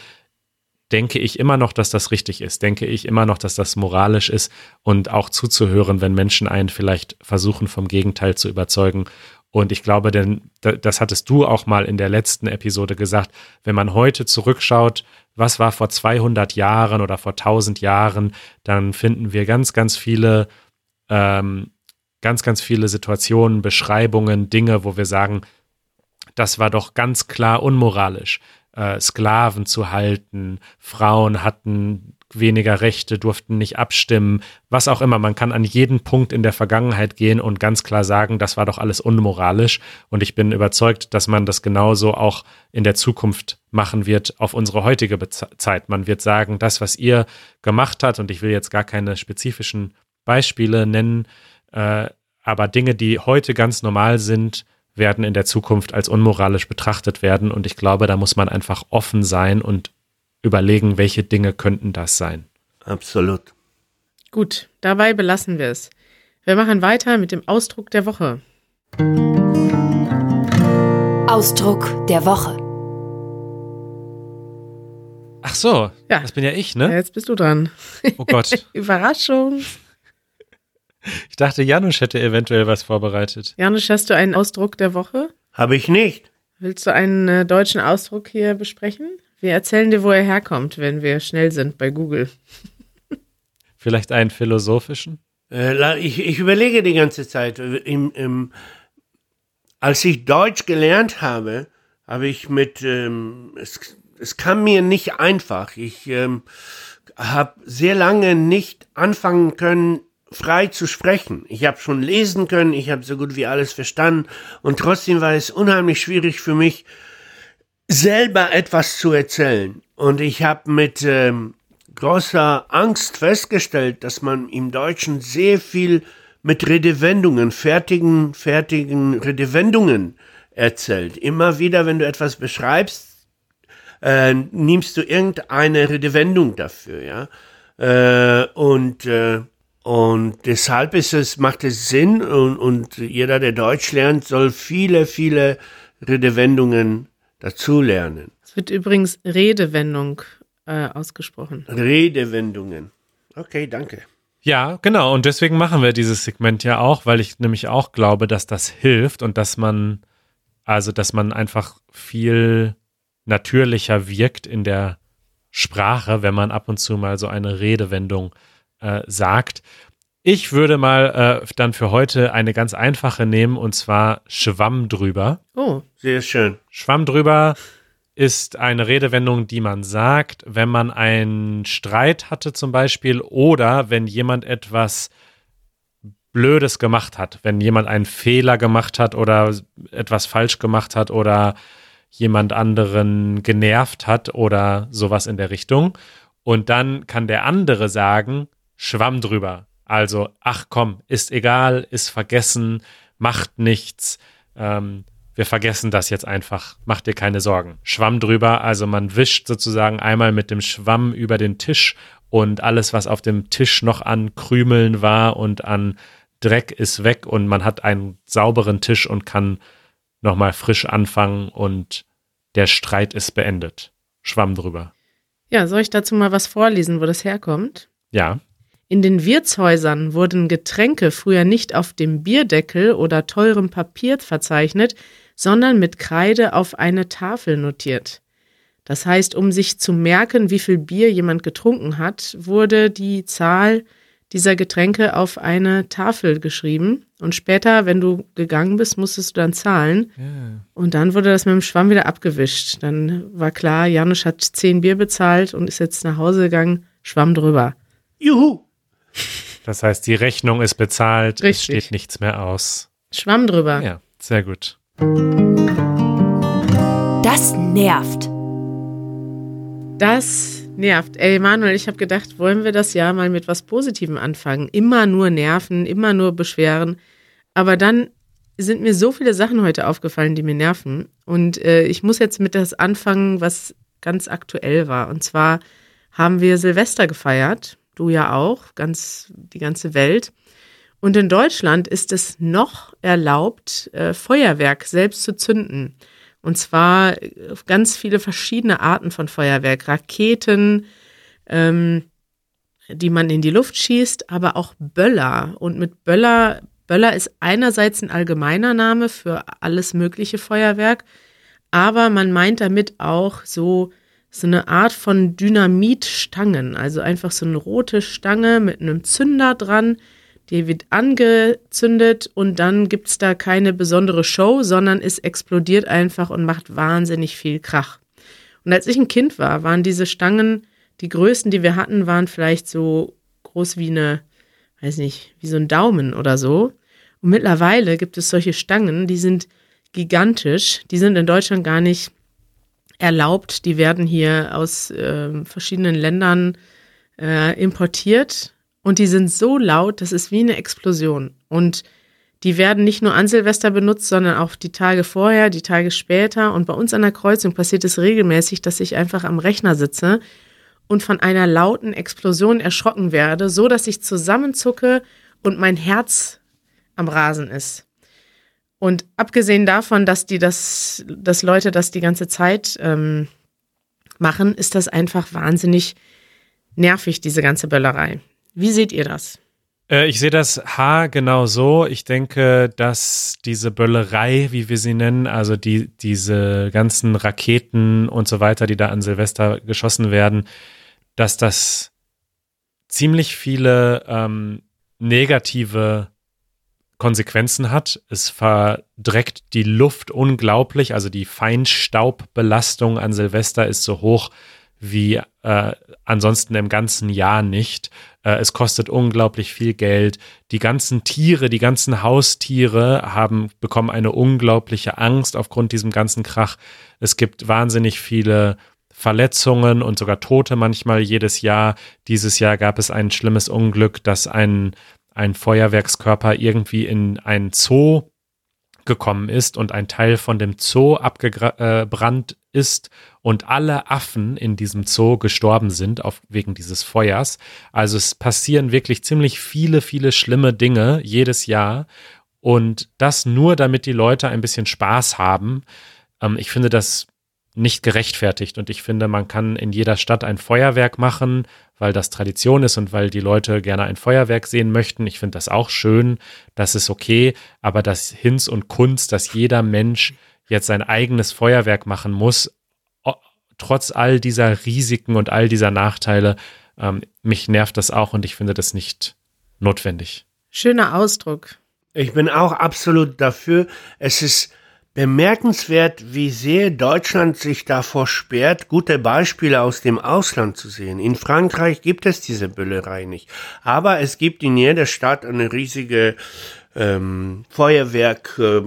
denke ich immer noch, dass das richtig ist, denke ich immer noch, dass das moralisch ist und auch zuzuhören, wenn Menschen einen vielleicht versuchen, vom Gegenteil zu überzeugen. Und ich glaube, denn das hattest du auch mal in der letzten Episode gesagt, wenn man heute zurückschaut, was war vor 200 Jahren oder vor 1000 Jahren, dann finden wir ganz, ganz viele, ähm, ganz, ganz viele Situationen, Beschreibungen, Dinge, wo wir sagen, das war doch ganz klar unmoralisch äh, Sklaven zu halten, Frauen hatten weniger Rechte, durften nicht abstimmen, was auch immer. Man kann an jeden Punkt in der Vergangenheit gehen und ganz klar sagen, das war doch alles unmoralisch. Und ich bin überzeugt, dass man das genauso auch in der Zukunft machen wird auf unsere heutige Zeit. Man wird sagen, das, was ihr gemacht habt, und ich will jetzt gar keine spezifischen Beispiele nennen, äh, aber Dinge, die heute ganz normal sind, werden in der Zukunft als unmoralisch betrachtet werden. Und ich glaube, da muss man einfach offen sein und überlegen, welche Dinge könnten das sein. Absolut. Gut, dabei belassen wir es. Wir machen weiter mit dem Ausdruck der Woche. Ausdruck der Woche. Ach so, ja. das bin ja ich, ne? Ja, jetzt bist du dran. Oh Gott. Überraschung. Ich dachte, Janusz hätte eventuell was vorbereitet. Janusz, hast du einen Ausdruck der Woche? Habe ich nicht. Willst du einen äh, deutschen Ausdruck hier besprechen? Wir erzählen dir, wo er herkommt, wenn wir schnell sind bei Google. Vielleicht einen philosophischen? Äh, ich, ich, überlege die ganze Zeit. Im, im, als ich Deutsch gelernt habe, habe ich mit, ähm, es, es kam mir nicht einfach. Ich ähm, habe sehr lange nicht anfangen können, frei zu sprechen. Ich habe schon lesen können, ich habe so gut wie alles verstanden und trotzdem war es unheimlich schwierig für mich, selber etwas zu erzählen. Und ich habe mit ähm, großer Angst festgestellt, dass man im Deutschen sehr viel mit Redewendungen, fertigen, fertigen Redewendungen erzählt. Immer wieder, wenn du etwas beschreibst, äh, nimmst du irgendeine Redewendung dafür, ja. Äh, und äh, und deshalb ist es, macht es Sinn und, und jeder, der Deutsch lernt, soll viele, viele Redewendungen dazulernen. Es wird übrigens Redewendung äh, ausgesprochen. Redewendungen. Okay, danke. Ja, genau. Und deswegen machen wir dieses Segment ja auch, weil ich nämlich auch glaube, dass das hilft und dass man, also, dass man einfach viel natürlicher wirkt in der Sprache, wenn man ab und zu mal so eine Redewendung äh, sagt. Ich würde mal äh, dann für heute eine ganz einfache nehmen und zwar Schwamm drüber. Oh, sehr schön. Schwamm drüber ist eine Redewendung, die man sagt, wenn man einen Streit hatte zum Beispiel oder wenn jemand etwas Blödes gemacht hat, wenn jemand einen Fehler gemacht hat oder etwas falsch gemacht hat oder jemand anderen genervt hat oder sowas in der Richtung. Und dann kann der andere sagen, Schwamm drüber. Also, ach komm, ist egal, ist vergessen, macht nichts. Ähm, wir vergessen das jetzt einfach. Mach dir keine Sorgen. Schwamm drüber, also man wischt sozusagen einmal mit dem Schwamm über den Tisch und alles, was auf dem Tisch noch an Krümeln war und an Dreck ist weg und man hat einen sauberen Tisch und kann nochmal frisch anfangen und der Streit ist beendet. Schwamm drüber. Ja, soll ich dazu mal was vorlesen, wo das herkommt? Ja. In den Wirtshäusern wurden Getränke früher nicht auf dem Bierdeckel oder teurem Papier verzeichnet, sondern mit Kreide auf eine Tafel notiert. Das heißt, um sich zu merken, wie viel Bier jemand getrunken hat, wurde die Zahl dieser Getränke auf eine Tafel geschrieben. Und später, wenn du gegangen bist, musstest du dann zahlen. Ja. Und dann wurde das mit dem Schwamm wieder abgewischt. Dann war klar, Janusz hat zehn Bier bezahlt und ist jetzt nach Hause gegangen, Schwamm drüber. Juhu! Das heißt, die Rechnung ist bezahlt, Richtig. es steht nichts mehr aus. Schwamm drüber. Ja, sehr gut. Das nervt. Das nervt. Ey, Manuel, ich habe gedacht, wollen wir das Jahr mal mit was Positivem anfangen? Immer nur nerven, immer nur beschweren. Aber dann sind mir so viele Sachen heute aufgefallen, die mir nerven. Und äh, ich muss jetzt mit das anfangen, was ganz aktuell war. Und zwar haben wir Silvester gefeiert. Du ja auch, ganz die ganze Welt. Und in Deutschland ist es noch erlaubt, äh, Feuerwerk selbst zu zünden. Und zwar ganz viele verschiedene Arten von Feuerwerk. Raketen, ähm, die man in die Luft schießt, aber auch Böller. Und mit Böller, Böller ist einerseits ein allgemeiner Name für alles mögliche Feuerwerk, aber man meint damit auch so, so eine Art von Dynamitstangen, also einfach so eine rote Stange mit einem Zünder dran, die wird angezündet und dann gibt es da keine besondere Show, sondern es explodiert einfach und macht wahnsinnig viel Krach. Und als ich ein Kind war, waren diese Stangen, die größten, die wir hatten, waren vielleicht so groß wie eine, weiß nicht, wie so ein Daumen oder so. Und mittlerweile gibt es solche Stangen, die sind gigantisch, die sind in Deutschland gar nicht erlaubt, die werden hier aus äh, verschiedenen Ländern äh, importiert und die sind so laut, das ist wie eine Explosion. Und die werden nicht nur an Silvester benutzt, sondern auch die Tage vorher, die Tage später. Und bei uns an der Kreuzung passiert es regelmäßig, dass ich einfach am Rechner sitze und von einer lauten Explosion erschrocken werde, so dass ich zusammenzucke und mein Herz am Rasen ist. Und abgesehen davon, dass die das, dass Leute das die ganze Zeit ähm, machen, ist das einfach wahnsinnig nervig, diese ganze Böllerei. Wie seht ihr das? Äh, ich sehe das H genau so. Ich denke, dass diese Böllerei, wie wir sie nennen, also die, diese ganzen Raketen und so weiter, die da an Silvester geschossen werden, dass das ziemlich viele ähm, negative Konsequenzen hat. Es verdreckt die Luft unglaublich, also die Feinstaubbelastung an Silvester ist so hoch wie äh, ansonsten im ganzen Jahr nicht. Äh, es kostet unglaublich viel Geld. Die ganzen Tiere, die ganzen Haustiere haben bekommen eine unglaubliche Angst aufgrund diesem ganzen Krach. Es gibt wahnsinnig viele Verletzungen und sogar Tote manchmal jedes Jahr. Dieses Jahr gab es ein schlimmes Unglück, dass ein, ein Feuerwerkskörper irgendwie in ein Zoo gekommen ist und ein Teil von dem Zoo abgebrannt ist und alle Affen in diesem Zoo gestorben sind auf, wegen dieses Feuers. Also es passieren wirklich ziemlich viele, viele schlimme Dinge jedes Jahr und das nur, damit die Leute ein bisschen Spaß haben. Ähm, ich finde das nicht gerechtfertigt und ich finde, man kann in jeder Stadt ein Feuerwerk machen, weil das Tradition ist und weil die Leute gerne ein Feuerwerk sehen möchten. Ich finde das auch schön, das ist okay, aber das Hinz und Kunst, dass jeder Mensch jetzt sein eigenes Feuerwerk machen muss, trotz all dieser Risiken und all dieser Nachteile, ähm, mich nervt das auch und ich finde das nicht notwendig. Schöner Ausdruck. Ich bin auch absolut dafür. Es ist bemerkenswert, wie sehr Deutschland sich davor sperrt, gute Beispiele aus dem Ausland zu sehen. In Frankreich gibt es diese Büllerei nicht. Aber es gibt in jeder Stadt eine riesige ähm, Feuerwerk. Äh.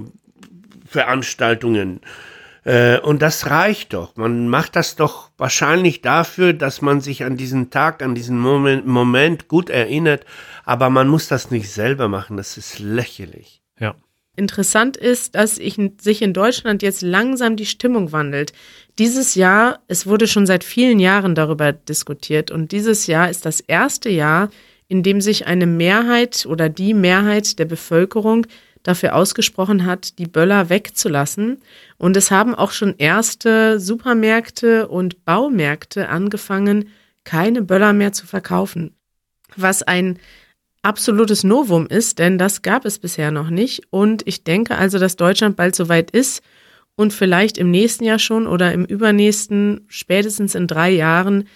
Äh, und das reicht doch. Man macht das doch wahrscheinlich dafür, dass man sich an diesen Tag, an diesen Moment, Moment gut erinnert. Aber man muss das nicht selber machen. Das ist lächerlich. Ja. Interessant ist, dass ich, sich in Deutschland jetzt langsam die Stimmung wandelt. Dieses Jahr, es wurde schon seit vielen Jahren darüber diskutiert und dieses Jahr ist das erste Jahr, in dem sich eine Mehrheit oder die Mehrheit der Bevölkerung dafür ausgesprochen hat, die Böller wegzulassen. Und es haben auch schon erste Supermärkte und Baumärkte angefangen, keine Böller mehr zu verkaufen. Was ein absolutes Novum ist, denn das gab es bisher noch nicht. Und ich denke also, dass Deutschland bald soweit ist und vielleicht im nächsten Jahr schon oder im übernächsten, spätestens in drei Jahren,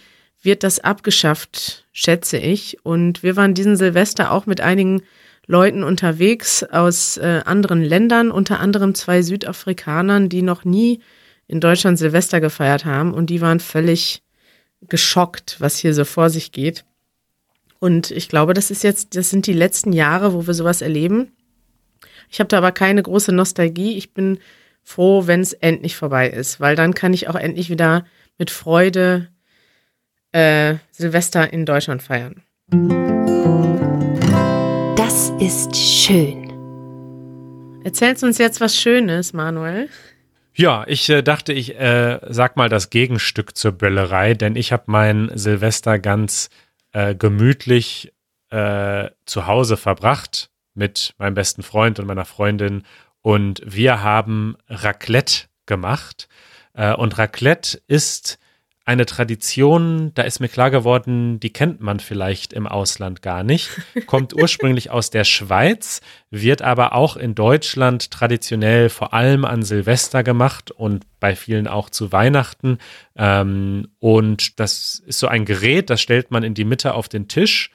wird das abgeschafft, schätze ich. Und wir waren diesen Silvester auch mit einigen Leuten unterwegs aus äh, anderen Ländern, unter anderem zwei Südafrikanern, die noch nie in Deutschland Silvester gefeiert haben und die waren völlig geschockt, was hier so vor sich geht. Und ich glaube, das ist jetzt, das sind die letzten Jahre, wo wir sowas erleben. Ich habe da aber keine große Nostalgie. Ich bin froh, wenn es endlich vorbei ist, weil dann kann ich auch endlich wieder mit Freude äh, Silvester in Deutschland feiern. Das ist schön. Erzählst uns jetzt was Schönes, Manuel? Ja, ich äh, dachte, ich äh, sag mal das Gegenstück zur Böllerei, denn ich habe mein Silvester ganz äh, gemütlich äh, zu Hause verbracht mit meinem besten Freund und meiner Freundin und wir haben Raclette gemacht. Äh, und Raclette ist eine Tradition, da ist mir klar geworden, die kennt man vielleicht im Ausland gar nicht, kommt ursprünglich aus der Schweiz, wird aber auch in Deutschland traditionell vor allem an Silvester gemacht und bei vielen auch zu Weihnachten. Ähm, und das ist so ein Gerät, das stellt man in die Mitte auf den Tisch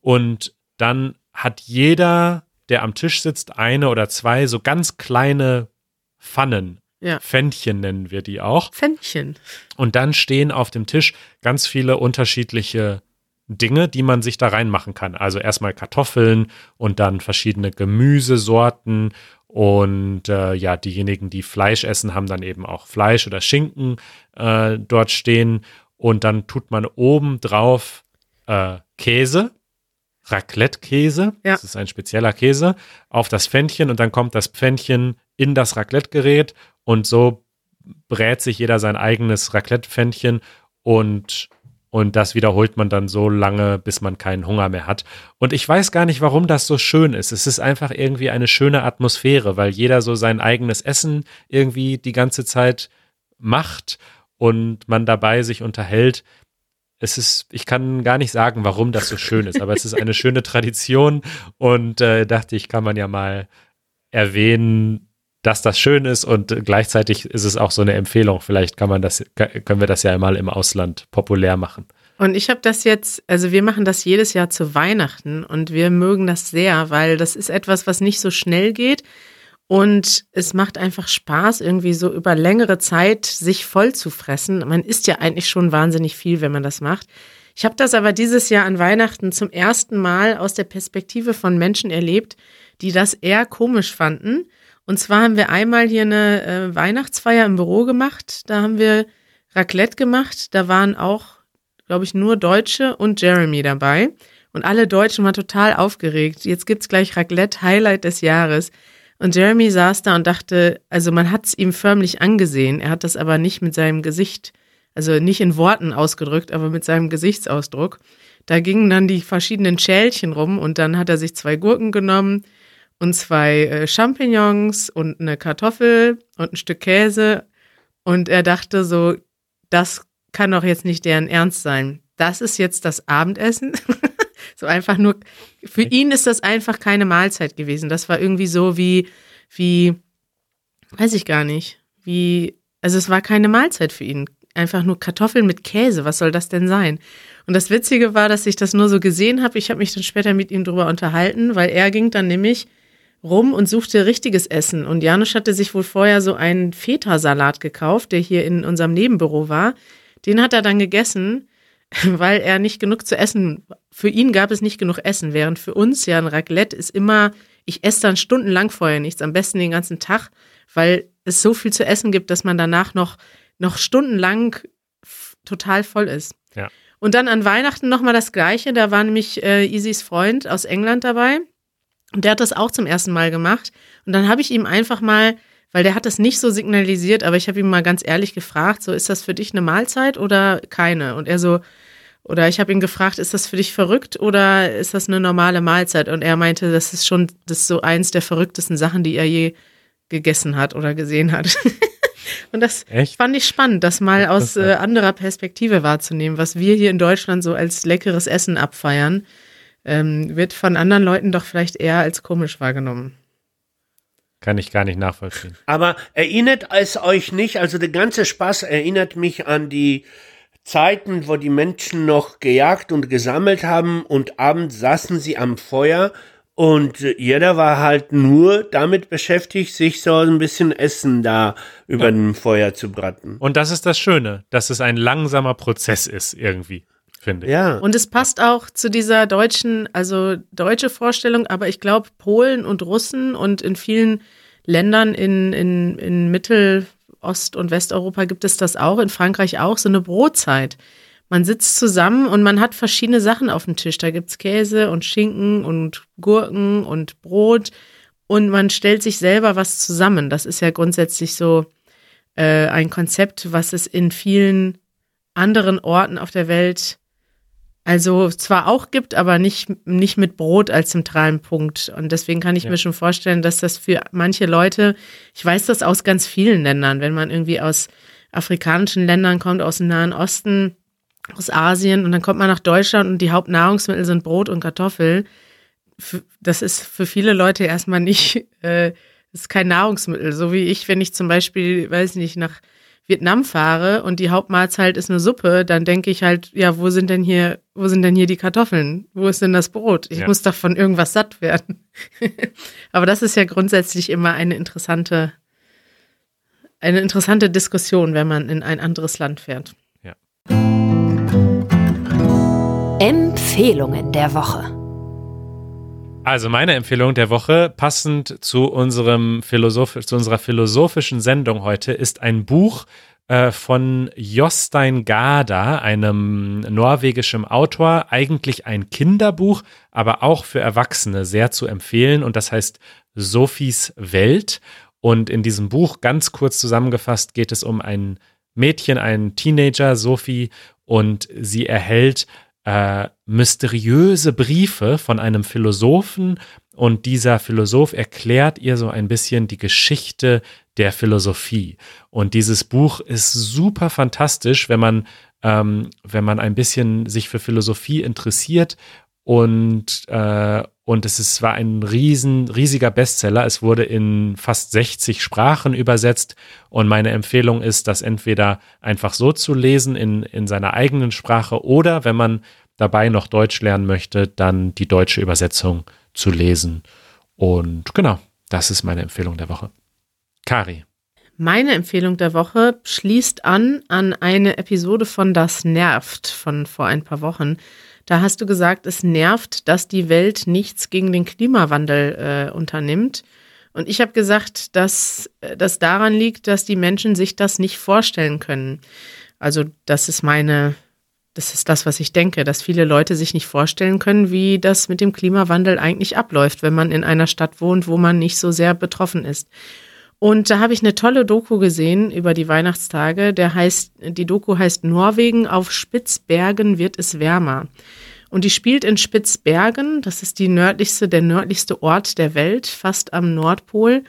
und dann hat jeder, der am Tisch sitzt, eine oder zwei so ganz kleine Pfannen Ja. Pfännchen nennen wir die auch. Pfännchen. Und dann stehen auf dem Tisch ganz viele unterschiedliche Dinge, die man sich da reinmachen kann. Also erstmal Kartoffeln und dann verschiedene Gemüsesorten. Und äh, ja, diejenigen, die Fleisch essen, haben dann eben auch Fleisch oder Schinken äh, dort stehen. Und dann tut man oben drauf äh, Käse, Raclette-Käse, Ja. das ist ein spezieller Käse, auf das Pfännchen und dann kommt das Pfännchen in das Raclette-Gerät und so brät sich jeder sein eigenes Raclette-Pfännchen und, und das wiederholt man dann so lange, bis man keinen Hunger mehr hat. Und ich weiß gar nicht, warum das so schön ist. Es ist einfach irgendwie eine schöne Atmosphäre, weil jeder so sein eigenes Essen irgendwie die ganze Zeit macht und man dabei sich unterhält. Es ist, ich kann gar nicht sagen, warum das so schön ist, aber es ist eine schöne Tradition und äh, dachte ich, kann man ja mal erwähnen, dass das schön ist und gleichzeitig ist es auch so eine Empfehlung. Vielleicht kann man das, können wir das ja mal im Ausland populär machen. Und ich habe das jetzt, also wir machen das jedes Jahr zu Weihnachten und wir mögen das sehr, weil das ist etwas, was nicht so schnell geht und es macht einfach Spaß, irgendwie so über längere Zeit sich voll zu fressen. Man isst ja eigentlich schon wahnsinnig viel, wenn man das macht. Ich habe das aber dieses Jahr an Weihnachten zum ersten Mal aus der Perspektive von Menschen erlebt, die das eher komisch fanden. Und zwar haben wir einmal hier eine äh, Weihnachtsfeier im Büro gemacht. Da haben wir Raclette gemacht. Da waren auch, glaube ich, nur Deutsche und Jeremy dabei. Und alle Deutschen waren total aufgeregt. Jetzt gibt's gleich Raclette Highlight des Jahres. Und Jeremy saß da und dachte, also man hat's ihm förmlich angesehen. Er hat das aber nicht mit seinem Gesicht, also nicht in Worten ausgedrückt, aber mit seinem Gesichtsausdruck. Da gingen dann die verschiedenen Schälchen rum und dann hat er sich zwei Gurken genommen und zwei äh, Champignons und eine Kartoffel und ein Stück Käse. Und er dachte so, das kann doch jetzt nicht deren Ernst sein. Das ist jetzt das Abendessen. so einfach nur, für ihn ist das einfach keine Mahlzeit gewesen. Das war irgendwie so wie, wie, weiß ich gar nicht, wie, also es war keine Mahlzeit für ihn. Einfach nur Kartoffeln mit Käse. Was soll das denn sein? Und das Witzige war, dass ich das nur so gesehen habe. Ich habe mich dann später mit ihm drüber unterhalten, weil er ging dann nämlich rum und suchte richtiges Essen. Und Janusz hatte sich wohl vorher so einen Feta-Salat gekauft, der hier in unserem Nebenbüro war. Den hat er dann gegessen, weil er nicht genug zu essen, für ihn gab es nicht genug Essen, während für uns ja ein Raclette ist immer, ich esse dann stundenlang vorher nichts, am besten den ganzen Tag, weil es so viel zu essen gibt, dass man danach noch, noch stundenlang total voll ist. Ja. Und dann an Weihnachten nochmal das Gleiche, da war nämlich äh, Isis Freund aus England dabei. Und der hat das auch zum ersten Mal gemacht. Und dann habe ich ihm einfach mal, weil der hat das nicht so signalisiert, aber ich habe ihm mal ganz ehrlich gefragt, so ist das für dich eine Mahlzeit oder keine? Und er so, Oder ich habe ihn gefragt, ist das für dich verrückt oder ist das eine normale Mahlzeit? Und er meinte, das ist schon das ist so eins der verrücktesten Sachen, die er je gegessen hat oder gesehen hat. Und das Echt? fand ich spannend, das mal aus äh, anderer Perspektive wahrzunehmen, was wir hier in Deutschland so als leckeres Essen abfeiern, ähm, wird von anderen Leuten doch vielleicht eher als komisch wahrgenommen. Kann ich gar nicht nachvollziehen. Aber erinnert es euch nicht, also der ganze Spaß erinnert mich an die Zeiten, wo die Menschen noch gejagt und gesammelt haben und abends saßen sie am Feuer und jeder war halt nur damit beschäftigt, sich so ein bisschen Essen da über ja. dem Feuer zu braten. Und das ist das Schöne, dass es ein langsamer Prozess ist irgendwie. Finde ich. Ja. Und es passt auch zu dieser deutschen, also deutsche Vorstellung, aber ich glaube, Polen und Russen und in vielen Ländern in, in, in Mittel, Ost- und Westeuropa gibt es das auch, in Frankreich auch, so eine Brotzeit. Man sitzt zusammen und man hat verschiedene Sachen auf dem Tisch. Da gibt es Käse und Schinken und Gurken und Brot und man stellt sich selber was zusammen. Das ist ja grundsätzlich so äh, ein Konzept, was es in vielen anderen Orten auf der Welt also zwar auch gibt, aber nicht, nicht mit Brot als zentralen Punkt. Und deswegen kann ich ja. mir schon vorstellen, dass das für manche Leute, ich weiß das aus ganz vielen Ländern, wenn man irgendwie aus afrikanischen Ländern kommt, aus dem Nahen Osten, aus Asien und dann kommt man nach Deutschland und die Hauptnahrungsmittel sind Brot und Kartoffel. Das ist für viele Leute erstmal nicht, äh, ist kein Nahrungsmittel. So wie ich, wenn ich zum Beispiel, weiß nicht, nach Vietnam fahre und die Hauptmahlzeit ist eine Suppe, dann denke ich halt, ja, wo sind denn hier, wo sind denn hier die Kartoffeln? Wo ist denn das Brot? Ich ja. muss doch von irgendwas satt werden. Aber das ist ja grundsätzlich immer eine interessante, eine interessante Diskussion, wenn man in ein anderes Land fährt. Ja. Empfehlungen der Woche. Also meine Empfehlung der Woche, passend zu unserem Philosoph zu unserer philosophischen Sendung heute, ist ein Buch äh, von Jostein Gada, einem norwegischen Autor, eigentlich ein Kinderbuch, aber auch für Erwachsene sehr zu empfehlen. Und das heißt Sophies Welt. Und in diesem Buch, ganz kurz zusammengefasst, geht es um ein Mädchen, einen Teenager, Sophie, und sie erhält äh, mysteriöse Briefe von einem Philosophen und dieser Philosoph erklärt ihr so ein bisschen die Geschichte der Philosophie. Und dieses Buch ist super fantastisch, wenn man, ähm, wenn man ein bisschen sich für Philosophie interessiert und, äh, und es ist, war ein riesen, riesiger Bestseller. Es wurde in fast 60 Sprachen übersetzt. Und meine Empfehlung ist, das entweder einfach so zu lesen in, in seiner eigenen Sprache oder wenn man dabei noch Deutsch lernen möchte, dann die deutsche Übersetzung zu lesen. Und genau, das ist meine Empfehlung der Woche. Kari. Meine Empfehlung der Woche schließt an an eine Episode von Das nervt von vor ein paar Wochen. Da hast du gesagt, es nervt, dass die Welt nichts gegen den Klimawandel äh, unternimmt. Und ich habe gesagt, dass äh, das daran liegt, dass die Menschen sich das nicht vorstellen können. Also das ist meine, das ist das, was ich denke, dass viele Leute sich nicht vorstellen können, wie das mit dem Klimawandel eigentlich abläuft, wenn man in einer Stadt wohnt, wo man nicht so sehr betroffen ist. Und da habe ich eine tolle Doku gesehen über die Weihnachtstage. Der heißt, die Doku heißt Norwegen auf Spitzbergen wird es wärmer. Und die spielt in Spitzbergen. Das ist die nördlichste, der nördlichste Ort der Welt, fast am Nordpol.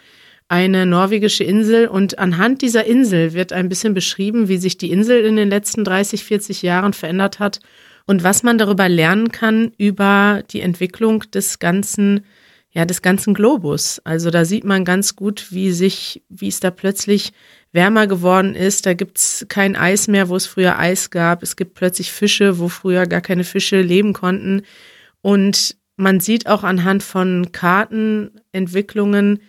Eine norwegische Insel. Und anhand dieser Insel wird ein bisschen beschrieben, wie sich die Insel in den letzten 30, 40 Jahren verändert hat und was man darüber lernen kann über die Entwicklung des ganzen ja, des ganzen Globus. Also da sieht man ganz gut, wie sich, wie es da plötzlich wärmer geworden ist. Da gibt's kein Eis mehr, wo es früher Eis gab. Es gibt plötzlich Fische, wo früher gar keine Fische leben konnten. Und man sieht auch anhand von Kartenentwicklungen,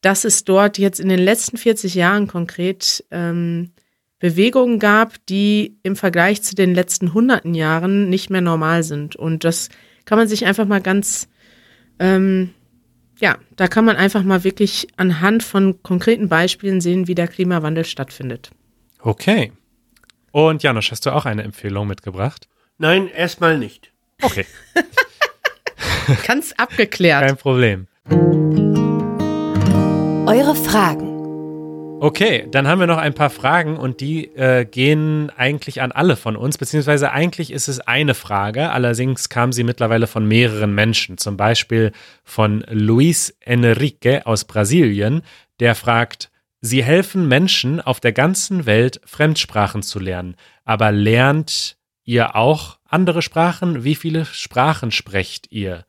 dass es dort jetzt in den letzten 40 Jahren konkret ähm, Bewegungen gab, die im Vergleich zu den letzten hunderten Jahren nicht mehr normal sind. Und das kann man sich einfach mal ganz ähm, ja, da kann man einfach mal wirklich anhand von konkreten Beispielen sehen, wie der Klimawandel stattfindet. Okay. Und Janusz, hast du auch eine Empfehlung mitgebracht? Nein, erstmal nicht. Okay. Ganz abgeklärt. Kein Problem. Eure Fragen Okay, dann haben wir noch ein paar Fragen und die äh, gehen eigentlich an alle von uns, beziehungsweise eigentlich ist es eine Frage, allerdings kam sie mittlerweile von mehreren Menschen, zum Beispiel von Luis Enrique aus Brasilien, der fragt, Sie helfen Menschen auf der ganzen Welt Fremdsprachen zu lernen, aber lernt ihr auch andere Sprachen? Wie viele Sprachen sprecht ihr?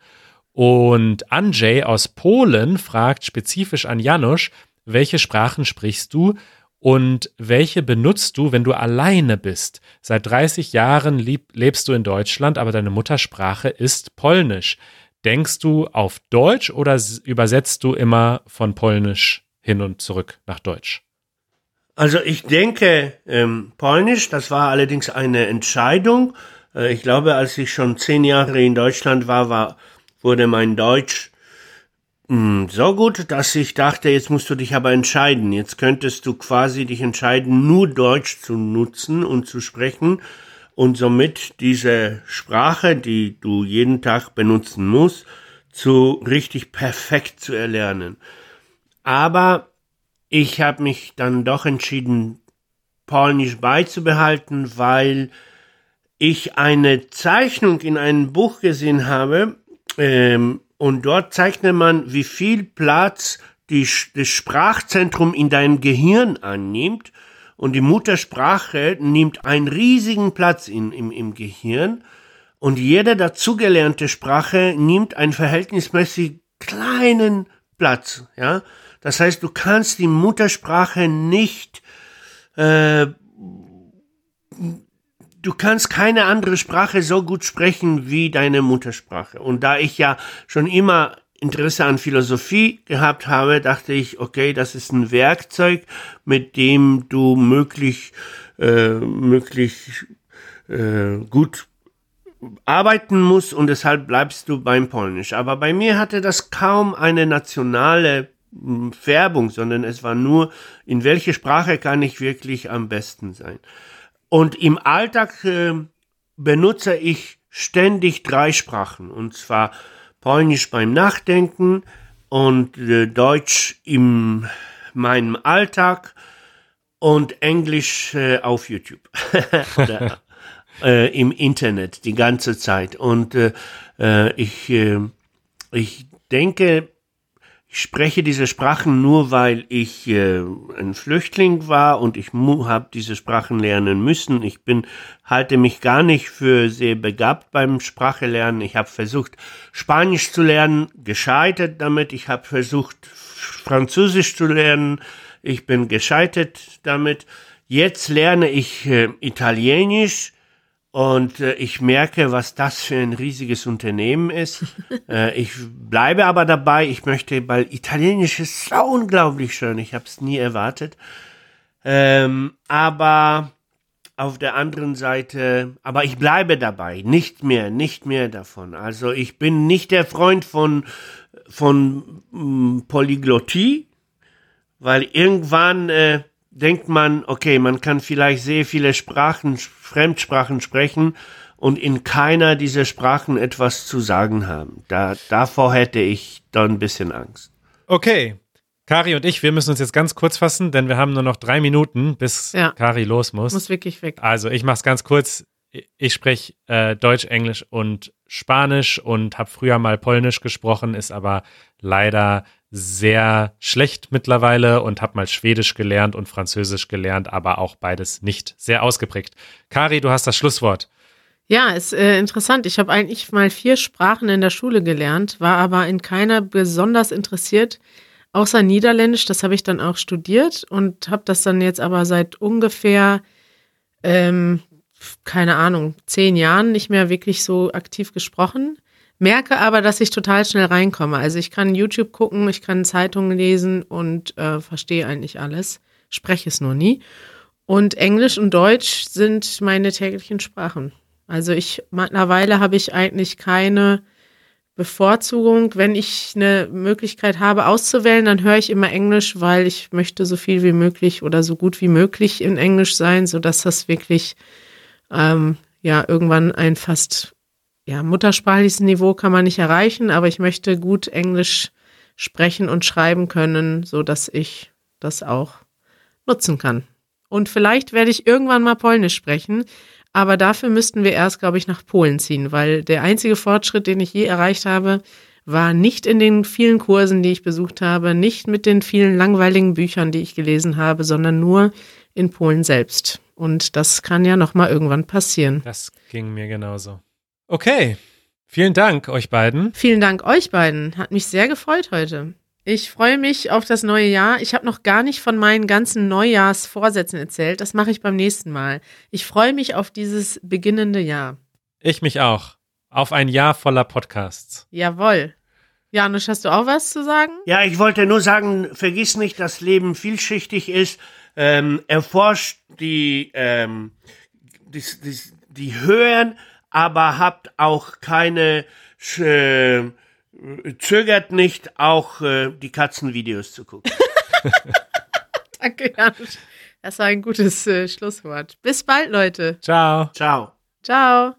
Und Andrzej aus Polen fragt spezifisch an Janusz, welche Sprachen sprichst du und welche benutzt du, wenn du alleine bist? Seit 30 Jahren lebst du in Deutschland, aber deine Muttersprache ist Polnisch. Denkst du auf Deutsch oder übersetzt du immer von Polnisch hin und zurück nach Deutsch? Also ich denke ähm, Polnisch, das war allerdings eine Entscheidung. Äh, ich glaube, als ich schon zehn Jahre in Deutschland war, war wurde mein Deutsch so gut, dass ich dachte, jetzt musst du dich aber entscheiden. Jetzt könntest du quasi dich entscheiden, nur Deutsch zu nutzen und zu sprechen und somit diese Sprache, die du jeden Tag benutzen musst, zu richtig perfekt zu erlernen. Aber ich habe mich dann doch entschieden, Polnisch beizubehalten, weil ich eine Zeichnung in einem Buch gesehen habe, ähm, und dort zeichnet man, wie viel Platz die, das Sprachzentrum in deinem Gehirn annimmt. Und die Muttersprache nimmt einen riesigen Platz in, im, im Gehirn. Und jede dazugelernte Sprache nimmt einen verhältnismäßig kleinen Platz. Ja, das heißt, du kannst die Muttersprache nicht äh, du kannst keine andere Sprache so gut sprechen wie deine Muttersprache. Und da ich ja schon immer Interesse an Philosophie gehabt habe, dachte ich, okay, das ist ein Werkzeug, mit dem du möglich, äh, möglich äh, gut arbeiten musst und deshalb bleibst du beim Polnisch. Aber bei mir hatte das kaum eine nationale hm, Färbung, sondern es war nur, in welche Sprache kann ich wirklich am besten sein. Und im Alltag äh, benutze ich ständig drei Sprachen. Und zwar Polnisch beim Nachdenken und äh, Deutsch in meinem Alltag und Englisch äh, auf YouTube oder äh, im Internet die ganze Zeit. Und äh, äh ich, ich denke, ich spreche diese Sprachen nur, weil ich äh, ein Flüchtling war und ich habe diese Sprachen lernen müssen. Ich bin halte mich gar nicht für sehr begabt beim Sprachelernen. Ich habe versucht Spanisch zu lernen, gescheitert damit. Ich habe versucht Französisch zu lernen. Ich bin gescheitert damit. Jetzt lerne ich äh, Italienisch und äh, ich merke, was das für ein riesiges Unternehmen ist. äh, ich bleibe aber dabei. Ich möchte, weil Italienisch ist so unglaublich schön. Ich habe es nie erwartet. Ähm, aber auf der anderen Seite, aber ich bleibe dabei. Nicht mehr, nicht mehr davon. Also ich bin nicht der Freund von, von mm, Polyglottie, weil irgendwann äh, denkt man, okay, man kann vielleicht sehr viele Sprachen, Fremdsprachen sprechen und in keiner dieser Sprachen etwas zu sagen haben. Da, davor hätte ich da ein bisschen Angst. Okay. Kari und ich, wir müssen uns jetzt ganz kurz fassen, denn wir haben nur noch drei Minuten, bis ja. Kari los muss. Muss wirklich weg. Also ich mache es ganz kurz. Ich spreche äh, Deutsch, Englisch und Spanisch und habe früher mal Polnisch gesprochen, ist aber leider sehr schlecht mittlerweile und habe mal Schwedisch gelernt und Französisch gelernt, aber auch beides nicht sehr ausgeprägt. Kari, du hast das Schlusswort. Ja, ist äh, interessant. Ich habe eigentlich mal vier Sprachen in der Schule gelernt, war aber in keiner besonders interessiert, außer Niederländisch. Das habe ich dann auch studiert und habe das dann jetzt aber seit ungefähr, ähm, keine Ahnung, zehn Jahren nicht mehr wirklich so aktiv gesprochen. Merke aber, dass ich total schnell reinkomme. Also ich kann YouTube gucken, ich kann Zeitungen lesen und äh, verstehe eigentlich alles, spreche es nur nie. Und Englisch und Deutsch sind meine täglichen Sprachen. Also ich mittlerweile habe ich eigentlich keine Bevorzugung. Wenn ich eine Möglichkeit habe auszuwählen, dann höre ich immer Englisch, weil ich möchte so viel wie möglich oder so gut wie möglich in Englisch sein, sodass das wirklich ähm, ja irgendwann ein fast ja, muttersprachliches Niveau kann man nicht erreichen, aber ich möchte gut Englisch sprechen und schreiben können, so dass ich das auch nutzen kann. Und vielleicht werde ich irgendwann mal Polnisch sprechen, aber dafür müssten wir erst, glaube ich, nach Polen ziehen, weil der einzige Fortschritt, den ich je erreicht habe, war nicht in den vielen Kursen, die ich besucht habe, nicht mit den vielen langweiligen Büchern, die ich gelesen habe, sondern nur in Polen selbst. Und das kann ja noch mal irgendwann passieren. Das ging mir genauso. Okay, vielen Dank euch beiden. Vielen Dank euch beiden. Hat mich sehr gefreut heute. Ich freue mich auf das neue Jahr. Ich habe noch gar nicht von meinen ganzen Neujahrsvorsätzen erzählt. Das mache ich beim nächsten Mal. Ich freue mich auf dieses beginnende Jahr. Ich mich auch. Auf ein Jahr voller Podcasts. Jawohl. Janusz, hast du auch was zu sagen? Ja, ich wollte nur sagen, vergiss nicht, dass Leben vielschichtig ist. Ähm, erforscht die, ähm, die, die, die Höhen, aber habt auch keine äh, zögert nicht, auch äh, die Katzenvideos zu gucken. Danke, Janusz. Das war ein gutes äh, Schlusswort. Bis bald, Leute. Ciao. Ciao. Ciao.